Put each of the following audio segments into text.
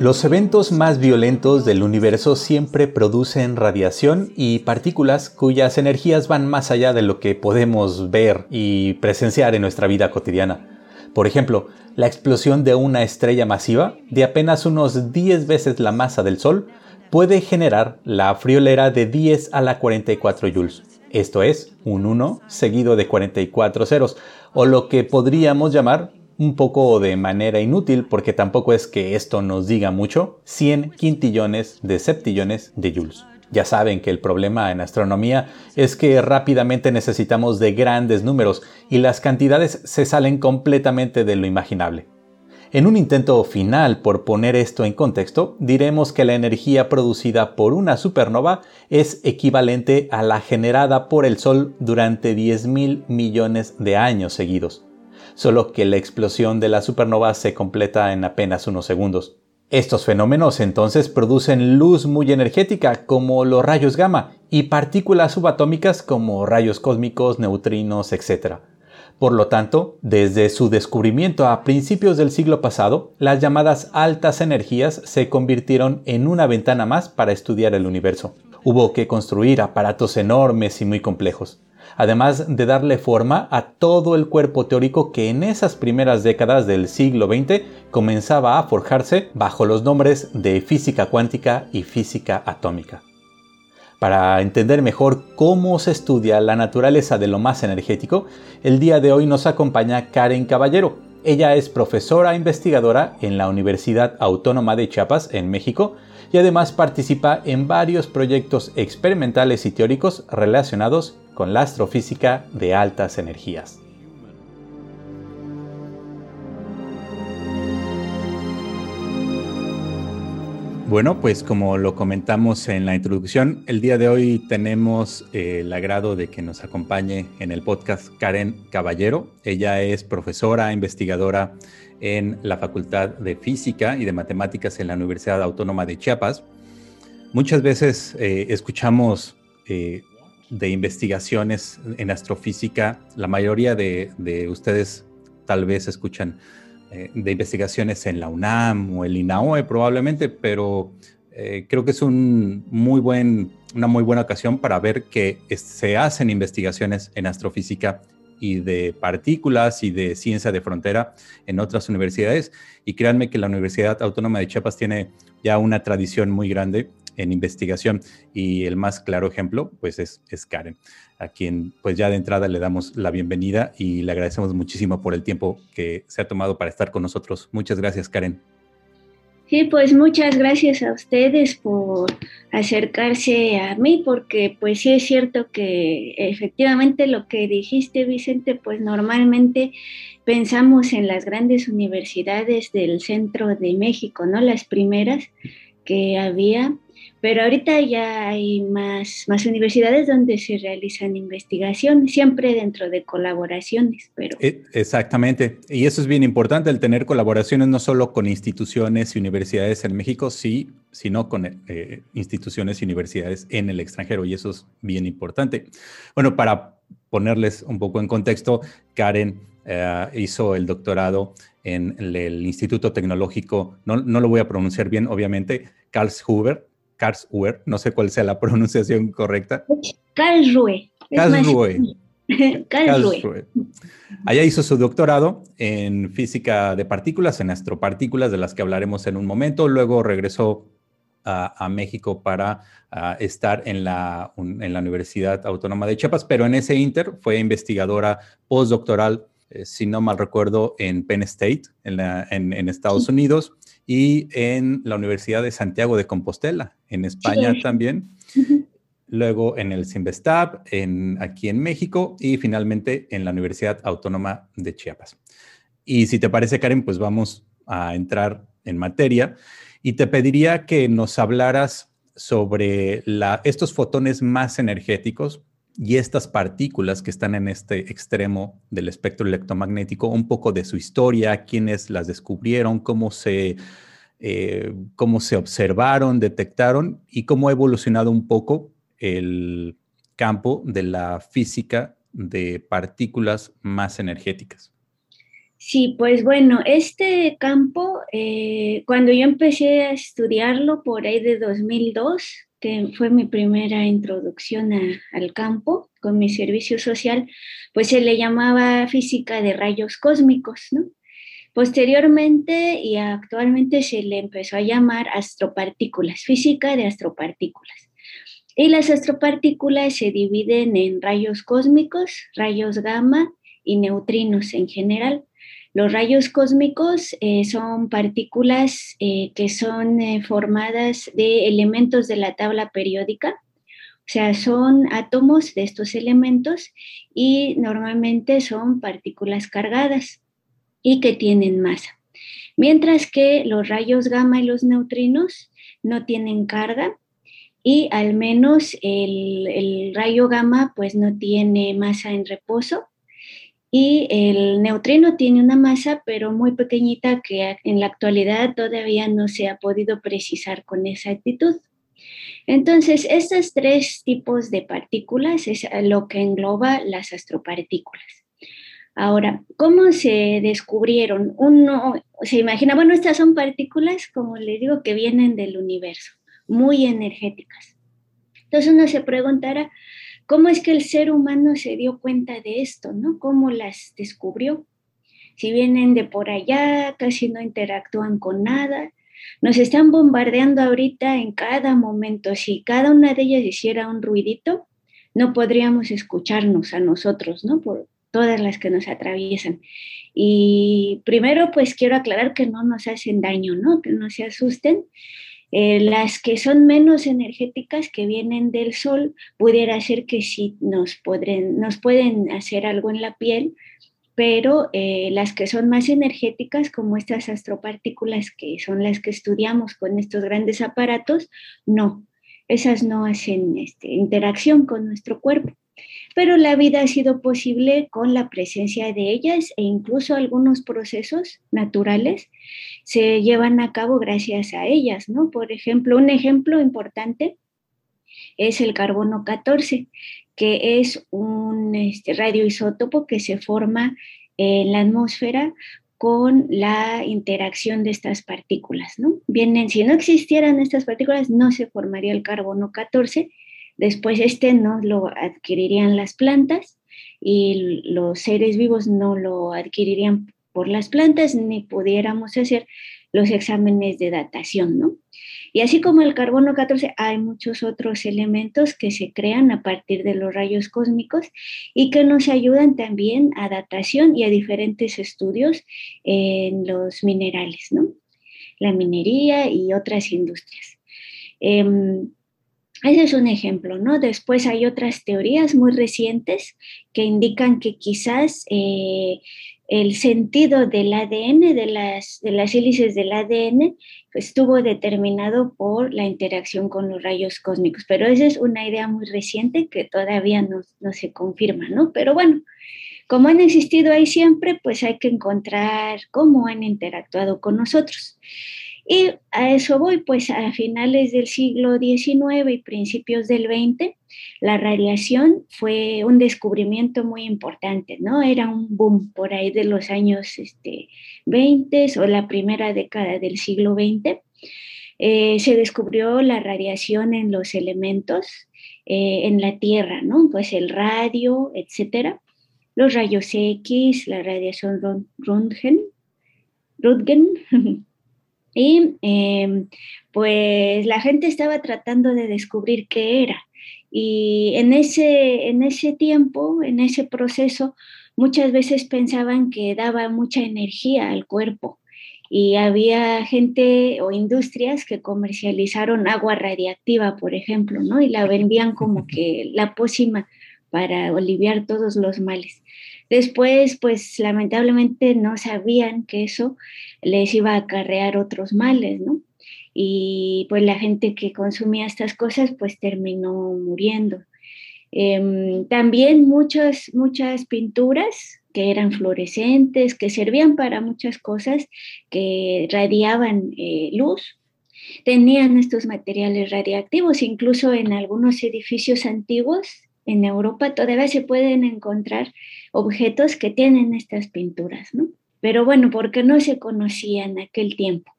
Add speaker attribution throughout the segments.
Speaker 1: Los eventos más violentos del universo siempre producen radiación y partículas cuyas energías van más allá de lo que podemos ver y presenciar en nuestra vida cotidiana. Por ejemplo, la explosión de una estrella masiva de apenas unos 10 veces la masa del Sol puede generar la friolera de 10 a la 44 joules. Esto es, un 1 seguido de 44 ceros, o lo que podríamos llamar un poco de manera inútil porque tampoco es que esto nos diga mucho, 100 quintillones de septillones de joules. Ya saben que el problema en astronomía es que rápidamente necesitamos de grandes números y las cantidades se salen completamente de lo imaginable. En un intento final por poner esto en contexto, diremos que la energía producida por una supernova es equivalente a la generada por el Sol durante 10.000 millones de años seguidos solo que la explosión de la supernova se completa en apenas unos segundos. Estos fenómenos entonces producen luz muy energética como los rayos gamma y partículas subatómicas como rayos cósmicos, neutrinos, etc. Por lo tanto, desde su descubrimiento a principios del siglo pasado, las llamadas altas energías se convirtieron en una ventana más para estudiar el universo. Hubo que construir aparatos enormes y muy complejos además de darle forma a todo el cuerpo teórico que en esas primeras décadas del siglo XX comenzaba a forjarse bajo los nombres de física cuántica y física atómica. Para entender mejor cómo se estudia la naturaleza de lo más energético, el día de hoy nos acompaña Karen Caballero. Ella es profesora investigadora en la Universidad Autónoma de Chiapas, en México, y además participa en varios proyectos experimentales y teóricos relacionados con la astrofísica de altas energías. Bueno, pues como lo comentamos en la introducción, el día de hoy tenemos eh, el agrado de que nos acompañe en el podcast Karen Caballero. Ella es profesora, investigadora en la Facultad de Física y de Matemáticas en la Universidad Autónoma de Chiapas. Muchas veces eh, escuchamos eh, de investigaciones en astrofísica, la mayoría de, ustedes tal vez escuchan eh, de investigaciones en la UNAM o el INAOE probablemente, pero eh, creo que es un muy buen, una muy buena ocasión para ver que se hacen investigaciones en astrofísica y de partículas y de ciencia de frontera en otras universidades. Y créanme que la Universidad Autónoma de Chiapas tiene ya una tradición muy grande en investigación y el más claro ejemplo pues es, es Karen, a quien pues ya de entrada le damos la bienvenida y le agradecemos muchísimo por el tiempo que se ha tomado para estar con nosotros. Muchas gracias Karen.
Speaker 2: Sí, pues muchas gracias a ustedes por acercarse a mí, porque pues sí es cierto que efectivamente lo que dijiste, Vicente, pues normalmente pensamos en las grandes universidades del centro de México, ¿no? Las primeras que había, pero ahorita ya hay más, más universidades donde se realizan investigación, siempre dentro de colaboraciones. Pero...
Speaker 1: E, exactamente, y eso es bien importante, el tener colaboraciones no solo con instituciones y universidades en México, sí, sino con eh, instituciones y universidades en el extranjero, y eso es bien importante. Bueno, para ponerles un poco en contexto, Karen eh, hizo el doctorado en el, Instituto Tecnológico, no, no, lo voy a pronunciar bien, obviamente, Karlsruhe, Karlsruhe, no sé cuál sea la pronunciación correcta.
Speaker 2: Karlsruhe.
Speaker 1: Karlsruhe. Karlsruhe. Allá hizo su doctorado en física de partículas, en astropartículas, de las que hablaremos en un momento. Luego regresó a, México para estar en la, en la Universidad Autónoma de Chiapas, pero en ese inter fue investigadora postdoctoral, eh, si no mal recuerdo, en Penn State, en, en, Estados Unidos y en la Universidad de Santiago de Compostela, en España también. Luego en el CIMBESTAB, en, aquí en México y finalmente en la Universidad Autónoma de Chiapas. Y si te parece, Karen, pues vamos a entrar en materia y te pediría que nos hablaras sobre la, estos fotones más energéticos y estas partículas que están en este extremo del espectro electromagnético, un poco de su historia, quiénes las descubrieron, cómo se, eh, cómo se observaron, detectaron y cómo ha evolucionado un poco el campo de la física de partículas más energéticas.
Speaker 2: Sí, pues bueno, este campo, eh, cuando yo empecé a estudiarlo por ahí de 2002, fue mi primera introducción al campo con mi servicio social, pues se le llamaba física de rayos cósmicos, ¿no? Posteriormente y actualmente se le empezó a llamar astropartículas, física de astropartículas. Y las astropartículas se dividen en rayos cósmicos, rayos gamma y neutrinos en general. Los rayos cósmicos eh, son partículas eh, que son eh, formadas de elementos de la tabla periódica, o sea, son átomos de estos elementos y normalmente son partículas cargadas y que tienen masa. Mientras que los rayos gamma y los neutrinos no tienen carga y al menos el, el rayo gamma pues no tiene masa en reposo y el neutrino tiene una masa, pero muy pequeñita que en la actualidad todavía no se ha podido precisar con exactitud. Entonces, estos tres tipos de partículas es lo que engloba las astropartículas. Ahora, ¿cómo se descubrieron? Uno se imagina, bueno, estas son partículas, como les digo, que vienen del universo, muy energéticas. Entonces uno se preguntará, ¿Cómo es que el ser humano se dio cuenta de esto, no? ¿Cómo las descubrió? Si vienen de por allá, casi no interactúan con nada. Nos están bombardeando ahorita en cada momento. Si cada una de ellas hiciera un ruidito, no podríamos escucharnos a nosotros, ¿no? Por todas las que nos atraviesan. Y primero, pues quiero aclarar que no nos hacen daño, ¿no? Que no se asusten eh, las que son menos energéticas, que vienen del sol, pudiera ser que sí nos, nos pueden hacer algo en la piel, pero eh, las que son más energéticas, como estas astropartículas, que son las que estudiamos con estos grandes aparatos, no, esas no hacen este, interacción con nuestro cuerpo pero la vida ha sido posible con la presencia de ellas e incluso algunos procesos naturales se llevan a cabo gracias a ellas, ¿no? Por ejemplo, un ejemplo importante es el carbono 14, que es un este, radioisótopo que se forma en la atmósfera con la interacción de estas partículas, ¿no? Vienen, si no existieran estas partículas, no se formaría el carbono 14, Después este no lo adquirirían las plantas y los seres vivos no lo adquirirían por las plantas ni pudiéramos hacer los exámenes de datación, ¿no? Y así como el carbono 14, hay muchos otros elementos que se crean a partir de los rayos cósmicos y que nos ayudan también a datación y a diferentes estudios en los minerales, ¿no? La minería y otras industrias. Em, ese es un ejemplo, ¿no? Después hay otras teorías muy recientes que indican que quizás eh, el sentido del ADN, de las, de las hélices del ADN, estuvo determinado por la interacción con los rayos cósmicos. Pero esa es una idea muy reciente que todavía no, no se confirma, ¿no? Pero bueno, como han existido ahí siempre, pues hay que encontrar cómo han interactuado con nosotros. Y a eso voy, pues a finales del siglo XIX y principios del XX, la radiación fue un descubrimiento muy importante, ¿no? Era un boom por ahí de los años este, 20 o la primera década del siglo XX. Eh, se descubrió la radiación en los elementos eh, en la Tierra, ¿no? Pues el radio, etcétera, los rayos X, la radiación Röntgen, Y em, pues la gente estaba tratando de descubrir qué era. Y en ese, en ese tiempo, en ese proceso, muchas veces pensaban que daba mucha energía al cuerpo. Y había gente o industrias que comercializaron agua radiactiva, por ejemplo, ¿no? Y la vendían como que la pócima para aliviar todos los males. Después, pues lamentablemente no sabían que eso les iba a acarrear otros males, ¿no? Y pues la gente que consumía estas cosas pues terminó muriendo. Em, también muchas, muchas pinturas que eran fluorescentes, que servían para muchas cosas, que radiaban eh, luz, tenían estos materiales radiactivos, incluso en algunos edificios antiguos en Europa todavía se pueden encontrar objetos que tienen estas pinturas, ¿no? pero bueno, porque no se conocía en aquel tiempo.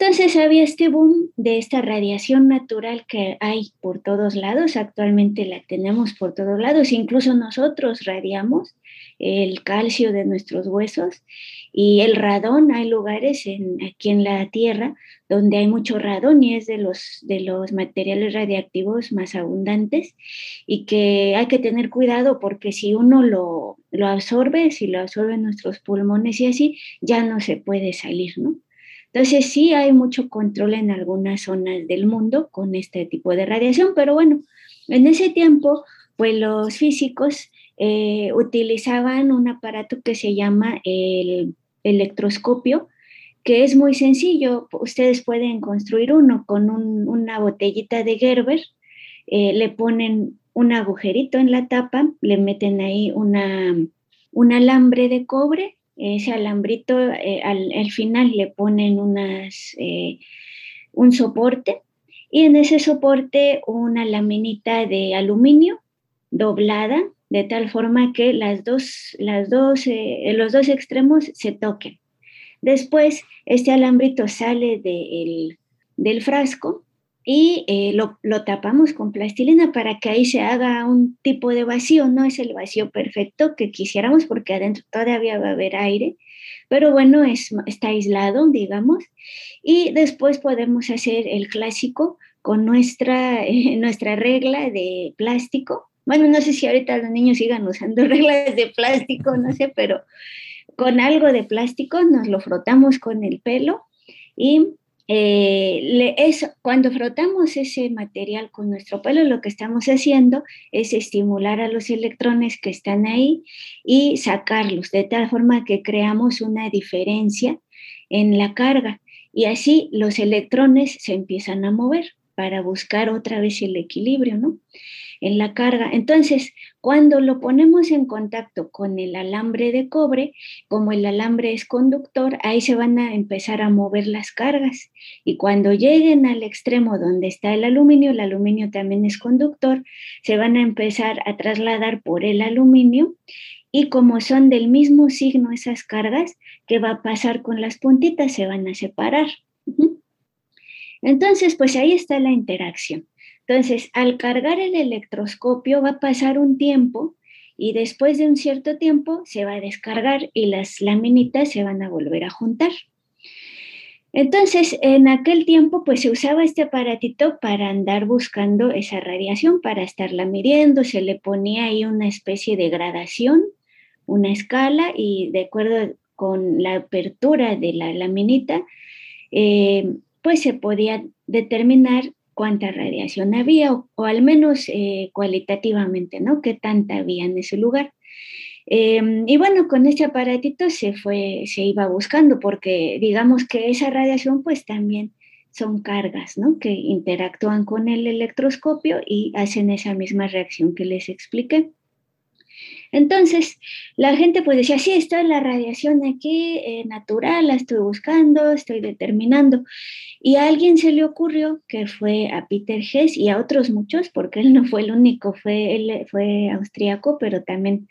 Speaker 2: Entonces había este boom de esta radiación natural que hay por todos lados, actualmente la tenemos por todos lados, incluso nosotros radiamos el calcio de nuestros huesos y el radón, hay lugares en, aquí en la Tierra donde hay mucho radón y es de los, de los materiales radiactivos más abundantes y que hay que tener cuidado porque si uno lo, lo absorbe, si lo absorben nuestros pulmones y así, ya no se puede salir, ¿no? Entonces sí hay mucho control en algunas zonas del mundo con este tipo de radiación, pero bueno, en ese tiempo, pues los físicos eh, utilizaban un aparato que se llama el electroscopio, que es muy sencillo. Ustedes pueden construir uno con una botellita de Gerber, eh, le ponen un agujerito en la tapa, le meten ahí una, un alambre de cobre ese alambrito eh, al, final le ponen unas, eh, un soporte y en ese soporte una laminita de aluminio doblada de tal forma que las dos, las dos, eh, los dos extremos se toquen. Después este alambrito sale del frasco y eh, lo, tapamos con plastilina para que ahí se haga un tipo de vacío. No es el vacío perfecto que quisiéramos porque adentro todavía va a haber aire, pero bueno, es, está aislado, digamos. Y después podemos hacer el clásico con nuestra, nuestra regla de plástico. Bueno, no sé si ahorita los niños sigan usando reglas de plástico, no sé, pero con algo de plástico nos lo frotamos con el pelo y eh, es, cuando frotamos ese material con nuestro pelo, lo que estamos haciendo es estimular a los electrones que están ahí y sacarlos, de tal forma que creamos una diferencia en la carga. Y así los electrones se empiezan a mover para buscar otra vez el equilibrio, ¿no? En la carga. Entonces, cuando lo ponemos en contacto con el alambre de cobre, como el alambre es conductor, ahí se van a empezar a mover las cargas. Y cuando lleguen al extremo donde está el aluminio, el aluminio también es conductor, se van a empezar a trasladar por el aluminio y como son del mismo signo esas cargas, ¿qué va a pasar con las puntitas? Se van a separar. Entonces, pues ahí está la interacción. Entonces, al cargar el electroscopio va a pasar un tiempo y después de un cierto tiempo se va a descargar y las laminitas se van a volver a juntar. Entonces, en aquel tiempo, pues se usaba este aparatito para andar buscando esa radiación, para estarla midiendo, se le ponía ahí una especie de gradación, una escala, y de acuerdo con la apertura de la laminita, eh, pues se podía determinar cuánta radiación había, o, al menos eh, cualitativamente, ¿no? ¿Qué tanta había en ese lugar? Em, y bueno, con este aparatito se fue, se iba buscando, porque digamos que esa radiación pues también son cargas, ¿no? Que interactúan con el electroscopio y hacen esa misma reacción que les expliqué. Entonces, la gente pues decía, sí, está la radiación aquí eh, natural, la estoy buscando, estoy determinando. Y a alguien se le ocurrió, que fue a Peter Hess y a otros muchos, porque él no fue el único, fue, él fue austriaco, pero también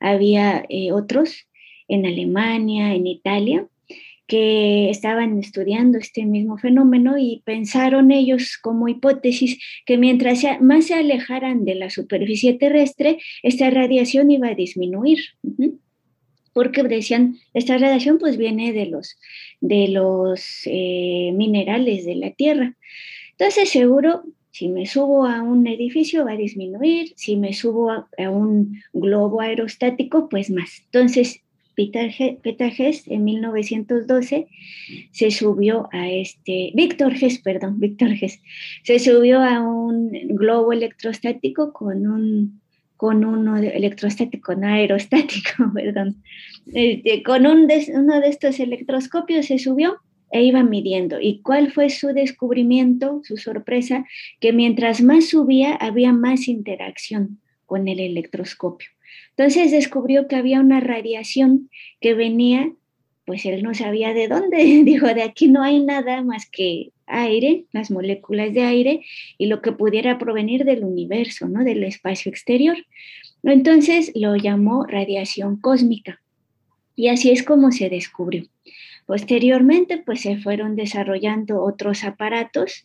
Speaker 2: había eh, otros en Alemania, en Italia, que estaban estudiando este mismo fenómeno y pensaron ellos como hipótesis que mientras más se alejaran de la superficie terrestre, esta radiación iba a disminuir. Porque decían, esta radiación pues viene de los, de los eh, minerales de la Tierra. Entonces seguro, si me subo a un edificio va a disminuir, si me subo a, a un globo aerostático, pues más. Entonces Peter, Hess en 1912 se subió a este, Víctor Hess, perdón, Víctor Hess, se subió a un globo electrostático con un con uno electrostático, no aerostático, perdón, este, con un uno de estos electroscopios se subió e iba midiendo. ¿Y cuál fue su descubrimiento, su sorpresa? Que mientras más subía, había más interacción con el electroscopio. Entonces descubrió que había una radiación que venía, pues él no sabía de dónde, dijo, de aquí no hay nada más que aire, las moléculas de aire y lo que pudiera provenir del universo, ¿no? Del espacio exterior. Entonces lo llamó radiación cósmica. Y así es como se descubrió. Posteriormente, pues se fueron desarrollando otros aparatos,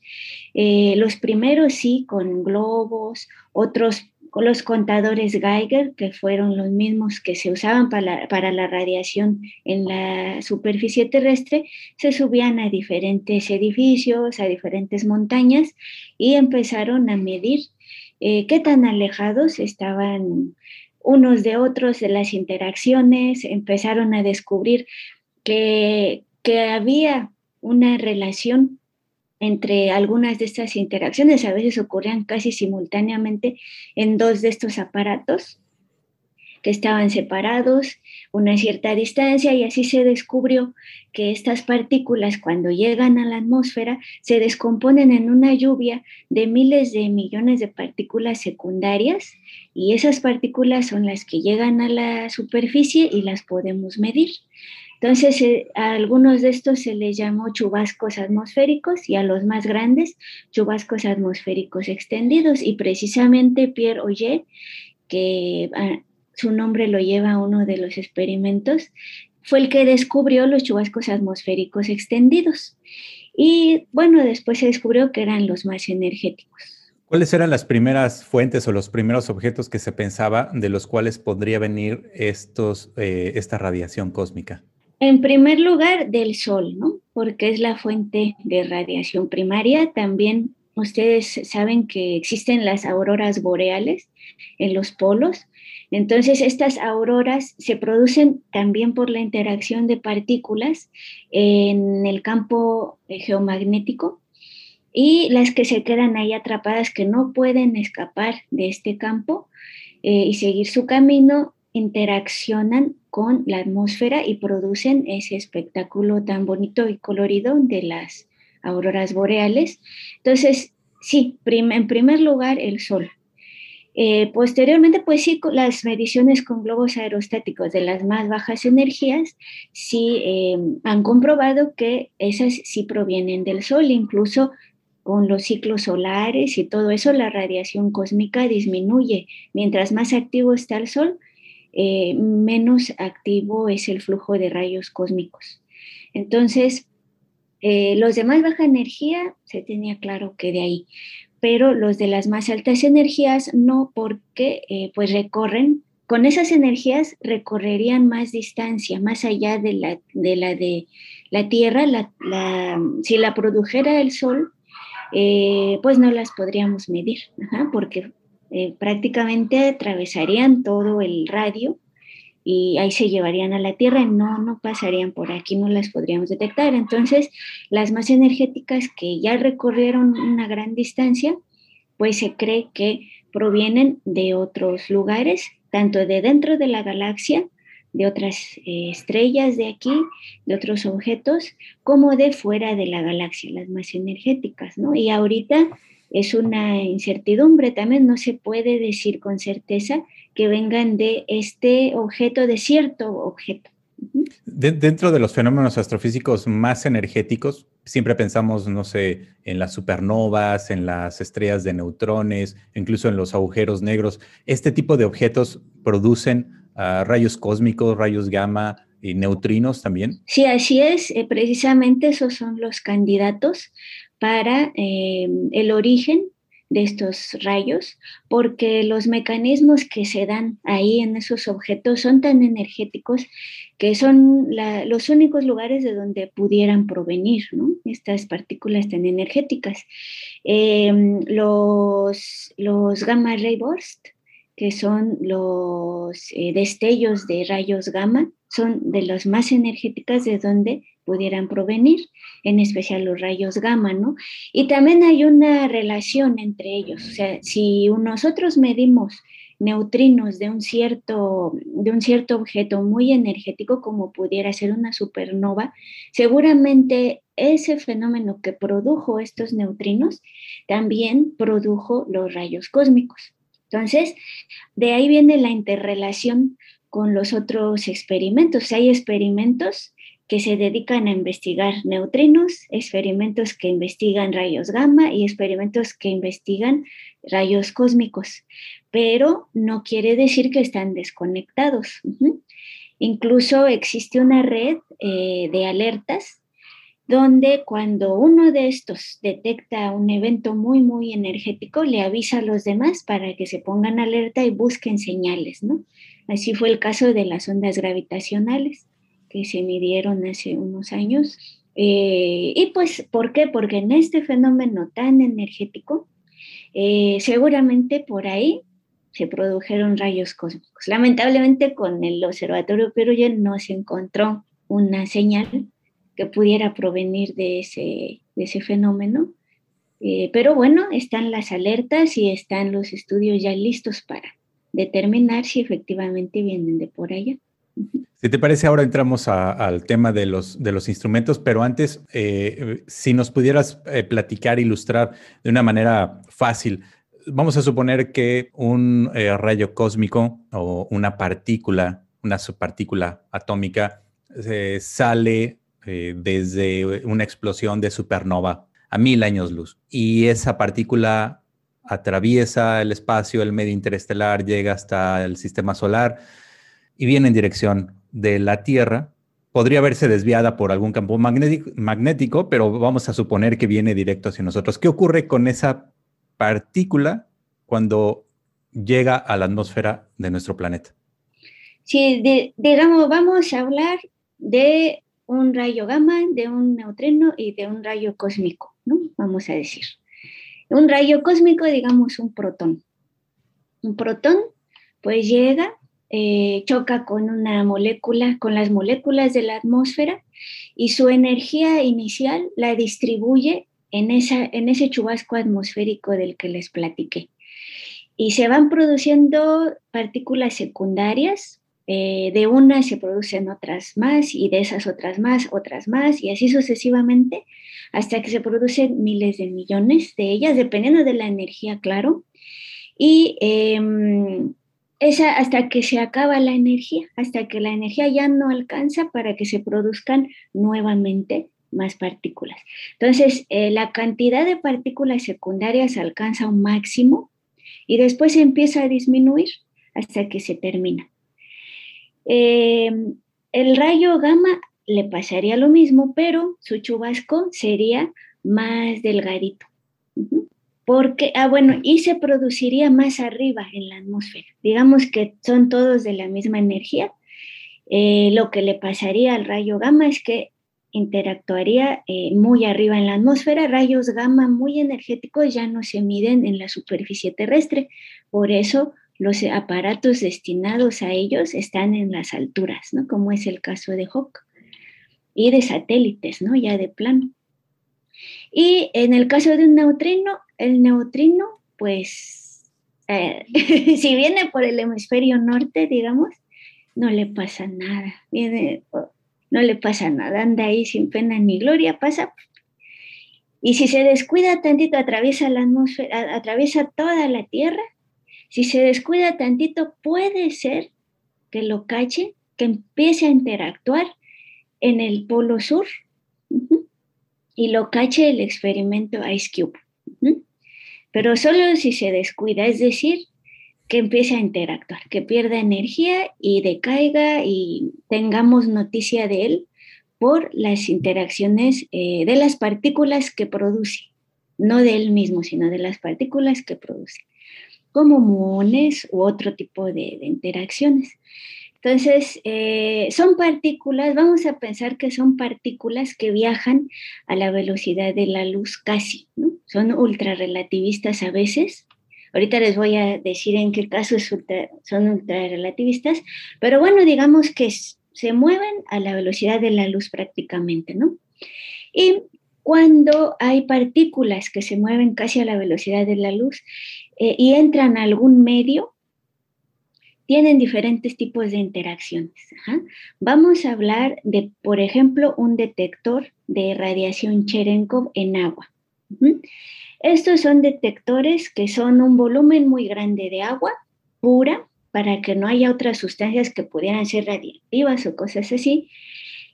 Speaker 2: eh, los primeros sí con globos, otros con los contadores Geiger, que fueron los mismos que se usaban para para la, radiación en la superficie terrestre, se subían a diferentes edificios, a diferentes montañas y empezaron a medir eh, qué tan alejados estaban unos de otros de las interacciones, empezaron a descubrir que, que había una relación entre algunas de estas interacciones, a veces ocurrían casi simultáneamente en dos de estos aparatos que estaban separados una cierta distancia y así se descubrió que estas partículas cuando llegan a la atmósfera se descomponen en una lluvia de miles de millones de partículas secundarias y esas partículas son las que llegan a la superficie y las podemos medir. Entonces, eh, a algunos de estos se les llamó chubascos atmosféricos y a los más grandes chubascos atmosféricos extendidos. Y precisamente Pierre Oyer, que ah, su nombre lo lleva uno de los experimentos, fue el que descubrió los chubascos atmosféricos extendidos. Y bueno, después se descubrió que eran los más energéticos.
Speaker 1: ¿Cuáles eran las primeras fuentes o los primeros objetos que se pensaba de los cuales podría venir estos, eh, esta radiación cósmica?
Speaker 2: En primer lugar, del Sol, ¿no? Porque es la fuente de radiación primaria. También ustedes saben que existen las auroras boreales en los polos. Entonces, estas auroras se producen también por la interacción de partículas en el campo eh, geomagnético y las que se quedan ahí atrapadas, que no pueden escapar de este campo eh, y seguir su camino, interaccionan con la atmósfera y producen ese espectáculo tan bonito y colorido de las auroras boreales. Entonces, sí, en primer lugar, el sol. Eh, posteriormente, pues sí, las mediciones con globos aerostáticos de las más bajas energías sí eh, han comprobado que esas sí provienen del Sol, incluso con los ciclos solares y todo eso, la radiación cósmica disminuye. Mientras más activo está el Sol, eh, menos activo es el flujo de rayos cósmicos. Entonces, eh, los de más baja energía se tenía claro que de ahí, pero los de las más altas energías no, porque eh, pues recorren, con esas energías recorrerían más distancia, más allá de la de la, de la Tierra, si la produjera el Sol, pues no las podríamos medir, porque eh, prácticamente atravesarían todo el radio y ahí se llevarían a la Tierra no, no pasarían por aquí, no las podríamos detectar. Entonces, las más energéticas que ya recorrieron una gran distancia, pues se cree que provienen de otros lugares, tanto de dentro de la galaxia, de otras eh, estrellas de aquí, de otros objetos, como de fuera de la galaxia, las más energéticas, ¿no? Y ahorita es una incertidumbre también, no se puede decir con certeza que vengan de este objeto, de cierto objeto.
Speaker 1: dentro de los fenómenos astrofísicos más energéticos, siempre pensamos, no sé, en las supernovas, en las estrellas de neutrones, incluso en los agujeros negros. ¿Este tipo de objetos producen ah, rayos cósmicos, rayos gamma y neutrinos también?
Speaker 2: Sí, así es. Eh, precisamente esos son los candidatos para eh, el origen de estos rayos, porque los mecanismos que se dan ahí en esos objetos son tan energéticos que son los únicos lugares de donde pudieran provenir estas partículas tan energéticas. Em, los, los gamma ray burst, que son los eh, destellos de rayos gamma, son de las más energéticas de donde pudieran provenir, en especial los rayos gamma, ¿no? Y también hay una relación entre ellos, o sea, si nosotros medimos neutrinos de un cierto, de un cierto objeto muy energético como pudiera ser una supernova, seguramente ese fenómeno que produjo estos neutrinos también produjo los rayos cósmicos. Entonces, de ahí viene la interrelación con los otros experimentos. Hay experimentos que se dedican a investigar neutrinos, experimentos que investigan rayos gamma y experimentos que investigan rayos cósmicos, pero no quiere decir que están desconectados. Incluso existe una red eh, de alertas donde cuando uno de estos detecta un evento muy, muy energético, le avisa a los demás para que se pongan alerta y busquen señales, ¿no? Así fue el caso de las ondas gravitacionales que se midieron hace unos años. Eh, y pues, ¿por qué? Porque en este fenómeno tan energético, eh, seguramente por ahí se produjeron rayos cósmicos. Lamentablemente con el observatorio Peruyen no se encontró una señal que pudiera provenir de ese, ese fenómeno. Eh, pero bueno, están las alertas y están los estudios ya listos para determinar si efectivamente vienen de por allá.
Speaker 1: Si te parece, ahora entramos al tema de los, de los instrumentos, pero antes, eh, si nos pudieras eh, platicar, ilustrar de una manera fácil, vamos a suponer que un rayo cósmico o una partícula, una subpartícula atómica, sale eh, desde una explosión de supernova a mil años luz. Y esa partícula atraviesa el espacio, el medio interestelar, llega hasta el sistema solar y viene en dirección de la Tierra. Podría verse desviada por algún campo magnético, pero vamos a suponer que viene directo hacia nosotros. ¿Qué ocurre con esa partícula cuando llega a la atmósfera de nuestro planeta?
Speaker 2: Sí, digamos, vamos a hablar de un rayo gamma, de un neutrino y de un rayo cósmico, ¿no? Vamos a decir. Un rayo cósmico, digamos, un protón. Un protón, pues llega, eh, choca con una molécula, con las moléculas de la atmósfera y su energía inicial la distribuye en, esa, en ese chubasco atmosférico del que les platiqué. Y se van produciendo partículas secundarias, eh, de una se producen otras más y de esas otras más, otras más y así sucesivamente hasta que se producen miles de millones de ellas, dependiendo de la energía, claro. Y em, esa, hasta que se acaba la energía, hasta que la energía ya no alcanza para que se produzcan nuevamente más partículas. Entonces, eh, la cantidad de partículas secundarias alcanza un máximo y después empieza a disminuir hasta que se termina. Eh, el rayo gamma le pasaría lo mismo, pero su chubasco sería más delgadito. Porque, ah, bueno, y se produciría más arriba en la atmósfera. Digamos que son todos de la misma energía. Eh, lo que le pasaría al rayo gamma es que interactuaría eh, muy arriba en la atmósfera. Rayos gamma muy energéticos ya no se miden en la superficie terrestre. Por eso los aparatos destinados a ellos están en las alturas, ¿no? Como es el caso de Hawk y de satélites, ¿no? Ya de plano. Y en el caso de un neutrino, el neutrino, pues, eh, si viene por el hemisferio norte, digamos, no le pasa nada. Viene, no le pasa nada, anda ahí sin pena ni gloria, pasa. Y si se descuida tantito, atraviesa la atmósfera, atraviesa toda la Tierra si se descuida tantito, puede ser que lo cache, que empiece a interactuar en el polo sur y lo cache el experimento Ice Cube. Pero solo si se descuida, es decir, que empiece a interactuar, que pierda energía y decaiga y tengamos noticia de él por las interacciones eh, de las partículas que produce, no de él mismo, sino de las partículas que produce. Como muones u otro tipo de, interacciones. Entonces, eh, son partículas, vamos a pensar que son partículas que viajan a la velocidad de la luz casi, ¿no? Son ultrarrelativistas a veces. Ahorita les voy a decir en qué casos son ultrarrelativistas, pero bueno, digamos que se mueven a la velocidad de la luz prácticamente, ¿no? Y cuando hay partículas que se mueven casi a la velocidad de la luz eh, y entran a algún medio, tienen diferentes tipos de interacciones. Vamos a hablar de, por ejemplo, un detector de radiación Cherenkov en agua. Estos son detectores que son un volumen muy grande de agua pura para que no haya otras sustancias que pudieran ser radiactivas o cosas así.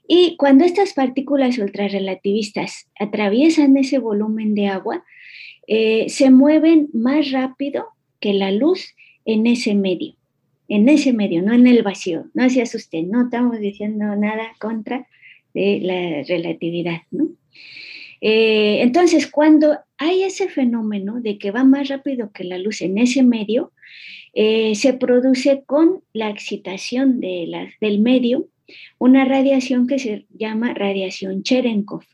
Speaker 2: Y cuando estas partículas ultrarrelativistas atraviesan ese volumen de agua, eh, se mueven más rápido que la luz en ese medio. En ese medio, no en el vacío. No se asusten, no estamos diciendo nada contra de la relatividad, ¿no? Eh, entonces, cuando hay ese fenómeno de que va más rápido que la luz en ese medio, eh, se produce con la excitación de del medio una radiación que se llama radiación Cherenkov.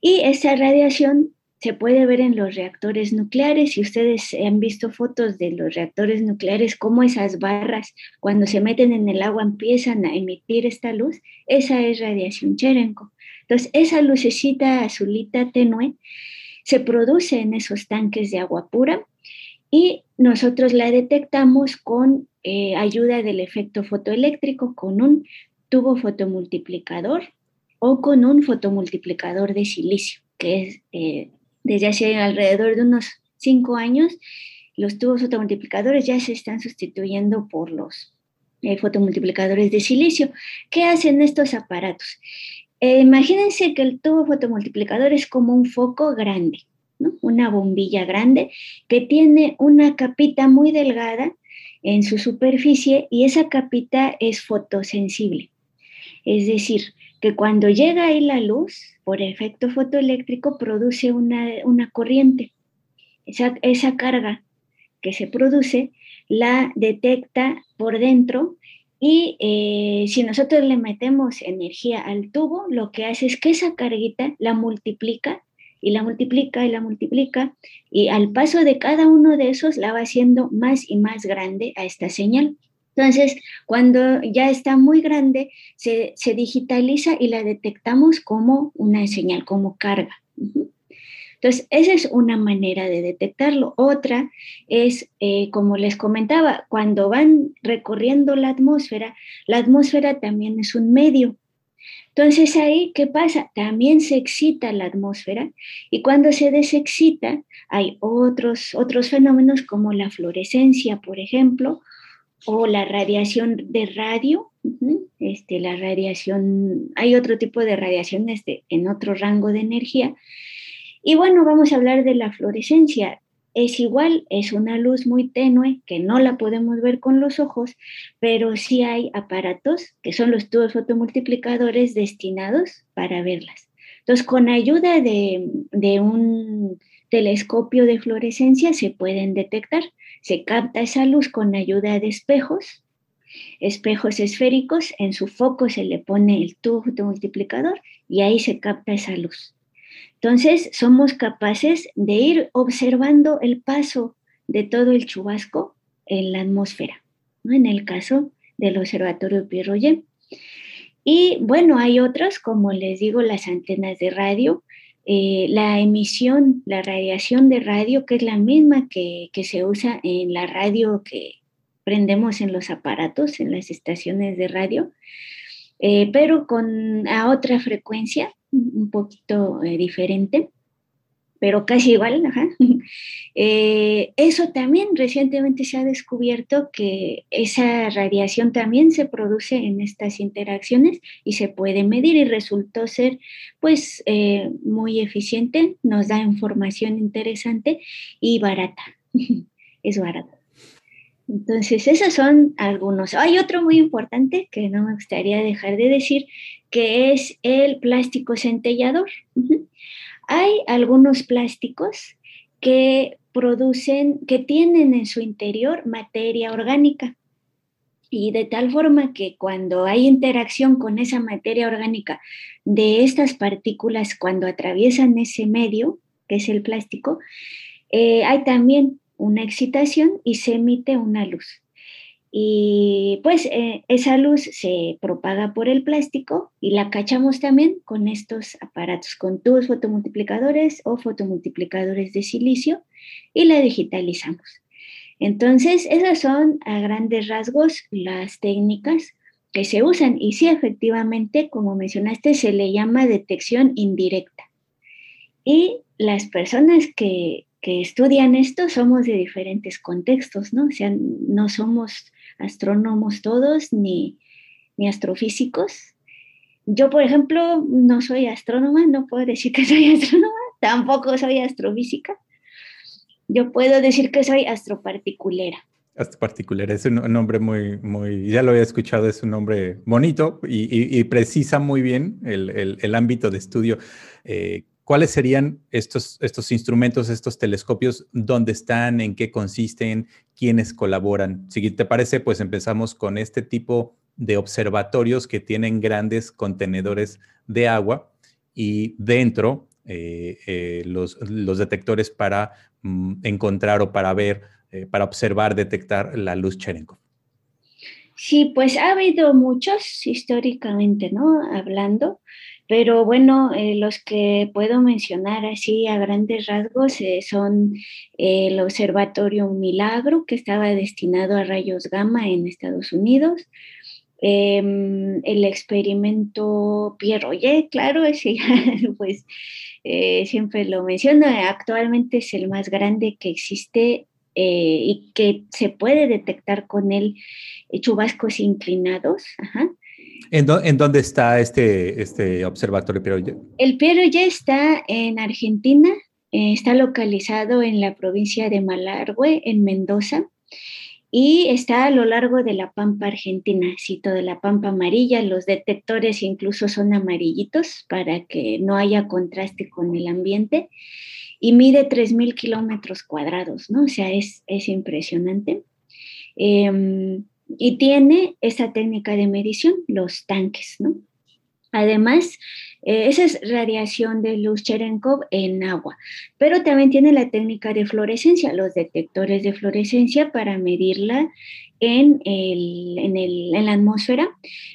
Speaker 2: Y esa radiación se puede ver en los reactores nucleares. Si ustedes han visto fotos de los reactores nucleares, cómo esas barras cuando se meten en el agua empiezan a emitir esta luz, esa es radiación Cherenkov. Entonces, esa lucecita azulita tenue se produce en esos tanques de agua pura y nosotros la detectamos con eh, ayuda del efecto fotoeléctrico, con un tubo fotomultiplicador o con un fotomultiplicador de silicio, que es eh, desde hace alrededor de unos cinco años, los tubos fotomultiplicadores ya se están sustituyendo por los eh, fotomultiplicadores de silicio. ¿Qué hacen estos aparatos? Eh, imagínense que el tubo fotomultiplicador es como un foco grande, una bombilla grande que tiene una capita muy delgada en su superficie y esa capita es fotosensible. Es decir, que cuando llega ahí la luz, por efecto fotoeléctrico, produce una, corriente. Esa, esa carga que se produce la detecta por dentro y eh, si nosotros le metemos energía al tubo, lo que hace es que esa carguita la multiplica y la multiplica y la multiplica y al paso de cada uno de esos la va haciendo más y más grande a esta señal. Entonces, cuando ya está muy grande, se, se digitaliza y la detectamos como una señal, como carga. Entonces, esa es una manera de detectarlo. Otra es, eh, como les comentaba, cuando van recorriendo la atmósfera, la atmósfera también es un medio. Entonces ahí, ¿qué pasa? También se excita la atmósfera y cuando se desexcita hay otros, otros fenómenos como la fluorescencia, por ejemplo, o la radiación de radio, este, la radiación, hay otro tipo de radiación este, en otro rango de energía y bueno, vamos a hablar de la fluorescencia. Es igual, es una luz muy tenue que no la podemos ver con los ojos, pero sí hay aparatos que son los tubos fotomultiplicadores destinados para verlas. Entonces, con ayuda de, de un telescopio de fluorescencia se pueden detectar. Se capta esa luz con ayuda de espejos, espejos esféricos. En su foco se le pone el tubo fotomultiplicador y ahí se capta esa luz. Entonces, somos capaces de ir observando el paso de todo el chubasco en la atmósfera, ¿no? en el caso del Observatorio Pierre Y bueno, hay otros, como les digo, las antenas de radio, eh, la emisión, la radiación de radio, que es la misma que, se usa en la radio que prendemos en los aparatos, en las estaciones de radio, eh, pero con a otra frecuencia, un poquito eh, diferente, pero casi igual. Eh, eso también recientemente se ha descubierto que esa radiación también se produce en estas interacciones y se puede medir y resultó ser pues eh, muy eficiente, nos da información interesante y barata. es barata. Entonces, esos son algunos. Hay otro muy importante que no me gustaría dejar de decir, que es el plástico centellador. Hay algunos plásticos que producen, que tienen en su interior materia orgánica. Y de tal forma que cuando hay interacción con esa materia orgánica de estas partículas, cuando atraviesan ese medio, que es el plástico, eh, hay también una excitación y se emite una luz. Pues eh, esa luz se propaga por el plástico y la cachamos también con estos aparatos, con tubos fotomultiplicadores o fotomultiplicadores de silicio y la digitalizamos. Entonces, esas son a grandes rasgos las técnicas que se usan y sí, efectivamente, como mencionaste, se le llama detección indirecta. Y las personas que, que estudian esto somos de diferentes contextos, ¿no? O sea, no somos astrónomos todos, ni, ni astrofísicos. Yo, por ejemplo, no soy astrónoma, no puedo decir que soy astrónoma, tampoco soy astrofísica. Yo puedo decir que soy astroparticulera.
Speaker 1: particular, es un, nombre muy, muy, ya lo había escuchado, es un nombre bonito y, precisa muy bien el, ámbito de estudio. Eh, ¿Cuáles serían estos, estos instrumentos, estos telescopios? ¿Dónde están? ¿En qué consisten? ¿Quiénes colaboran? Si te parece, pues empezamos con este tipo de observatorios que tienen grandes contenedores de agua y dentro eh, eh, los, detectores para mm, encontrar o para ver, eh, para observar, detectar la luz Cherenkov.
Speaker 2: Sí, pues ha habido muchos históricamente, ¿no? Hablando, pero bueno, los que puedo mencionar así a grandes rasgos son el Observatorio Milagro, que estaba destinado a rayos gamma en Estados Unidos, Em, el experimento Pierre Royer, claro, ese pues eh, siempre lo menciono, actualmente es el más grande que existe eh, y que se puede detectar con él eh, chubascos inclinados.
Speaker 1: ¿En, dónde está este, este observatorio Pierre
Speaker 2: El Pierre Royer está en Argentina, está localizado en la provincia de Malargüe, en Mendoza y está a lo largo de la pampa argentina, cito de la pampa amarilla, los detectores incluso son amarillitos para que no haya contraste con el ambiente y mide 3.000 kilómetros cuadrados, ¿no? O sea, es, es impresionante. Em, y tiene esa técnica de medición, los tanques, ¿no? Además, eh, esa es radiación de luz Cherenkov en agua, pero también tiene la técnica de fluorescencia, los detectores de fluorescencia para medirla en, en, la atmósfera.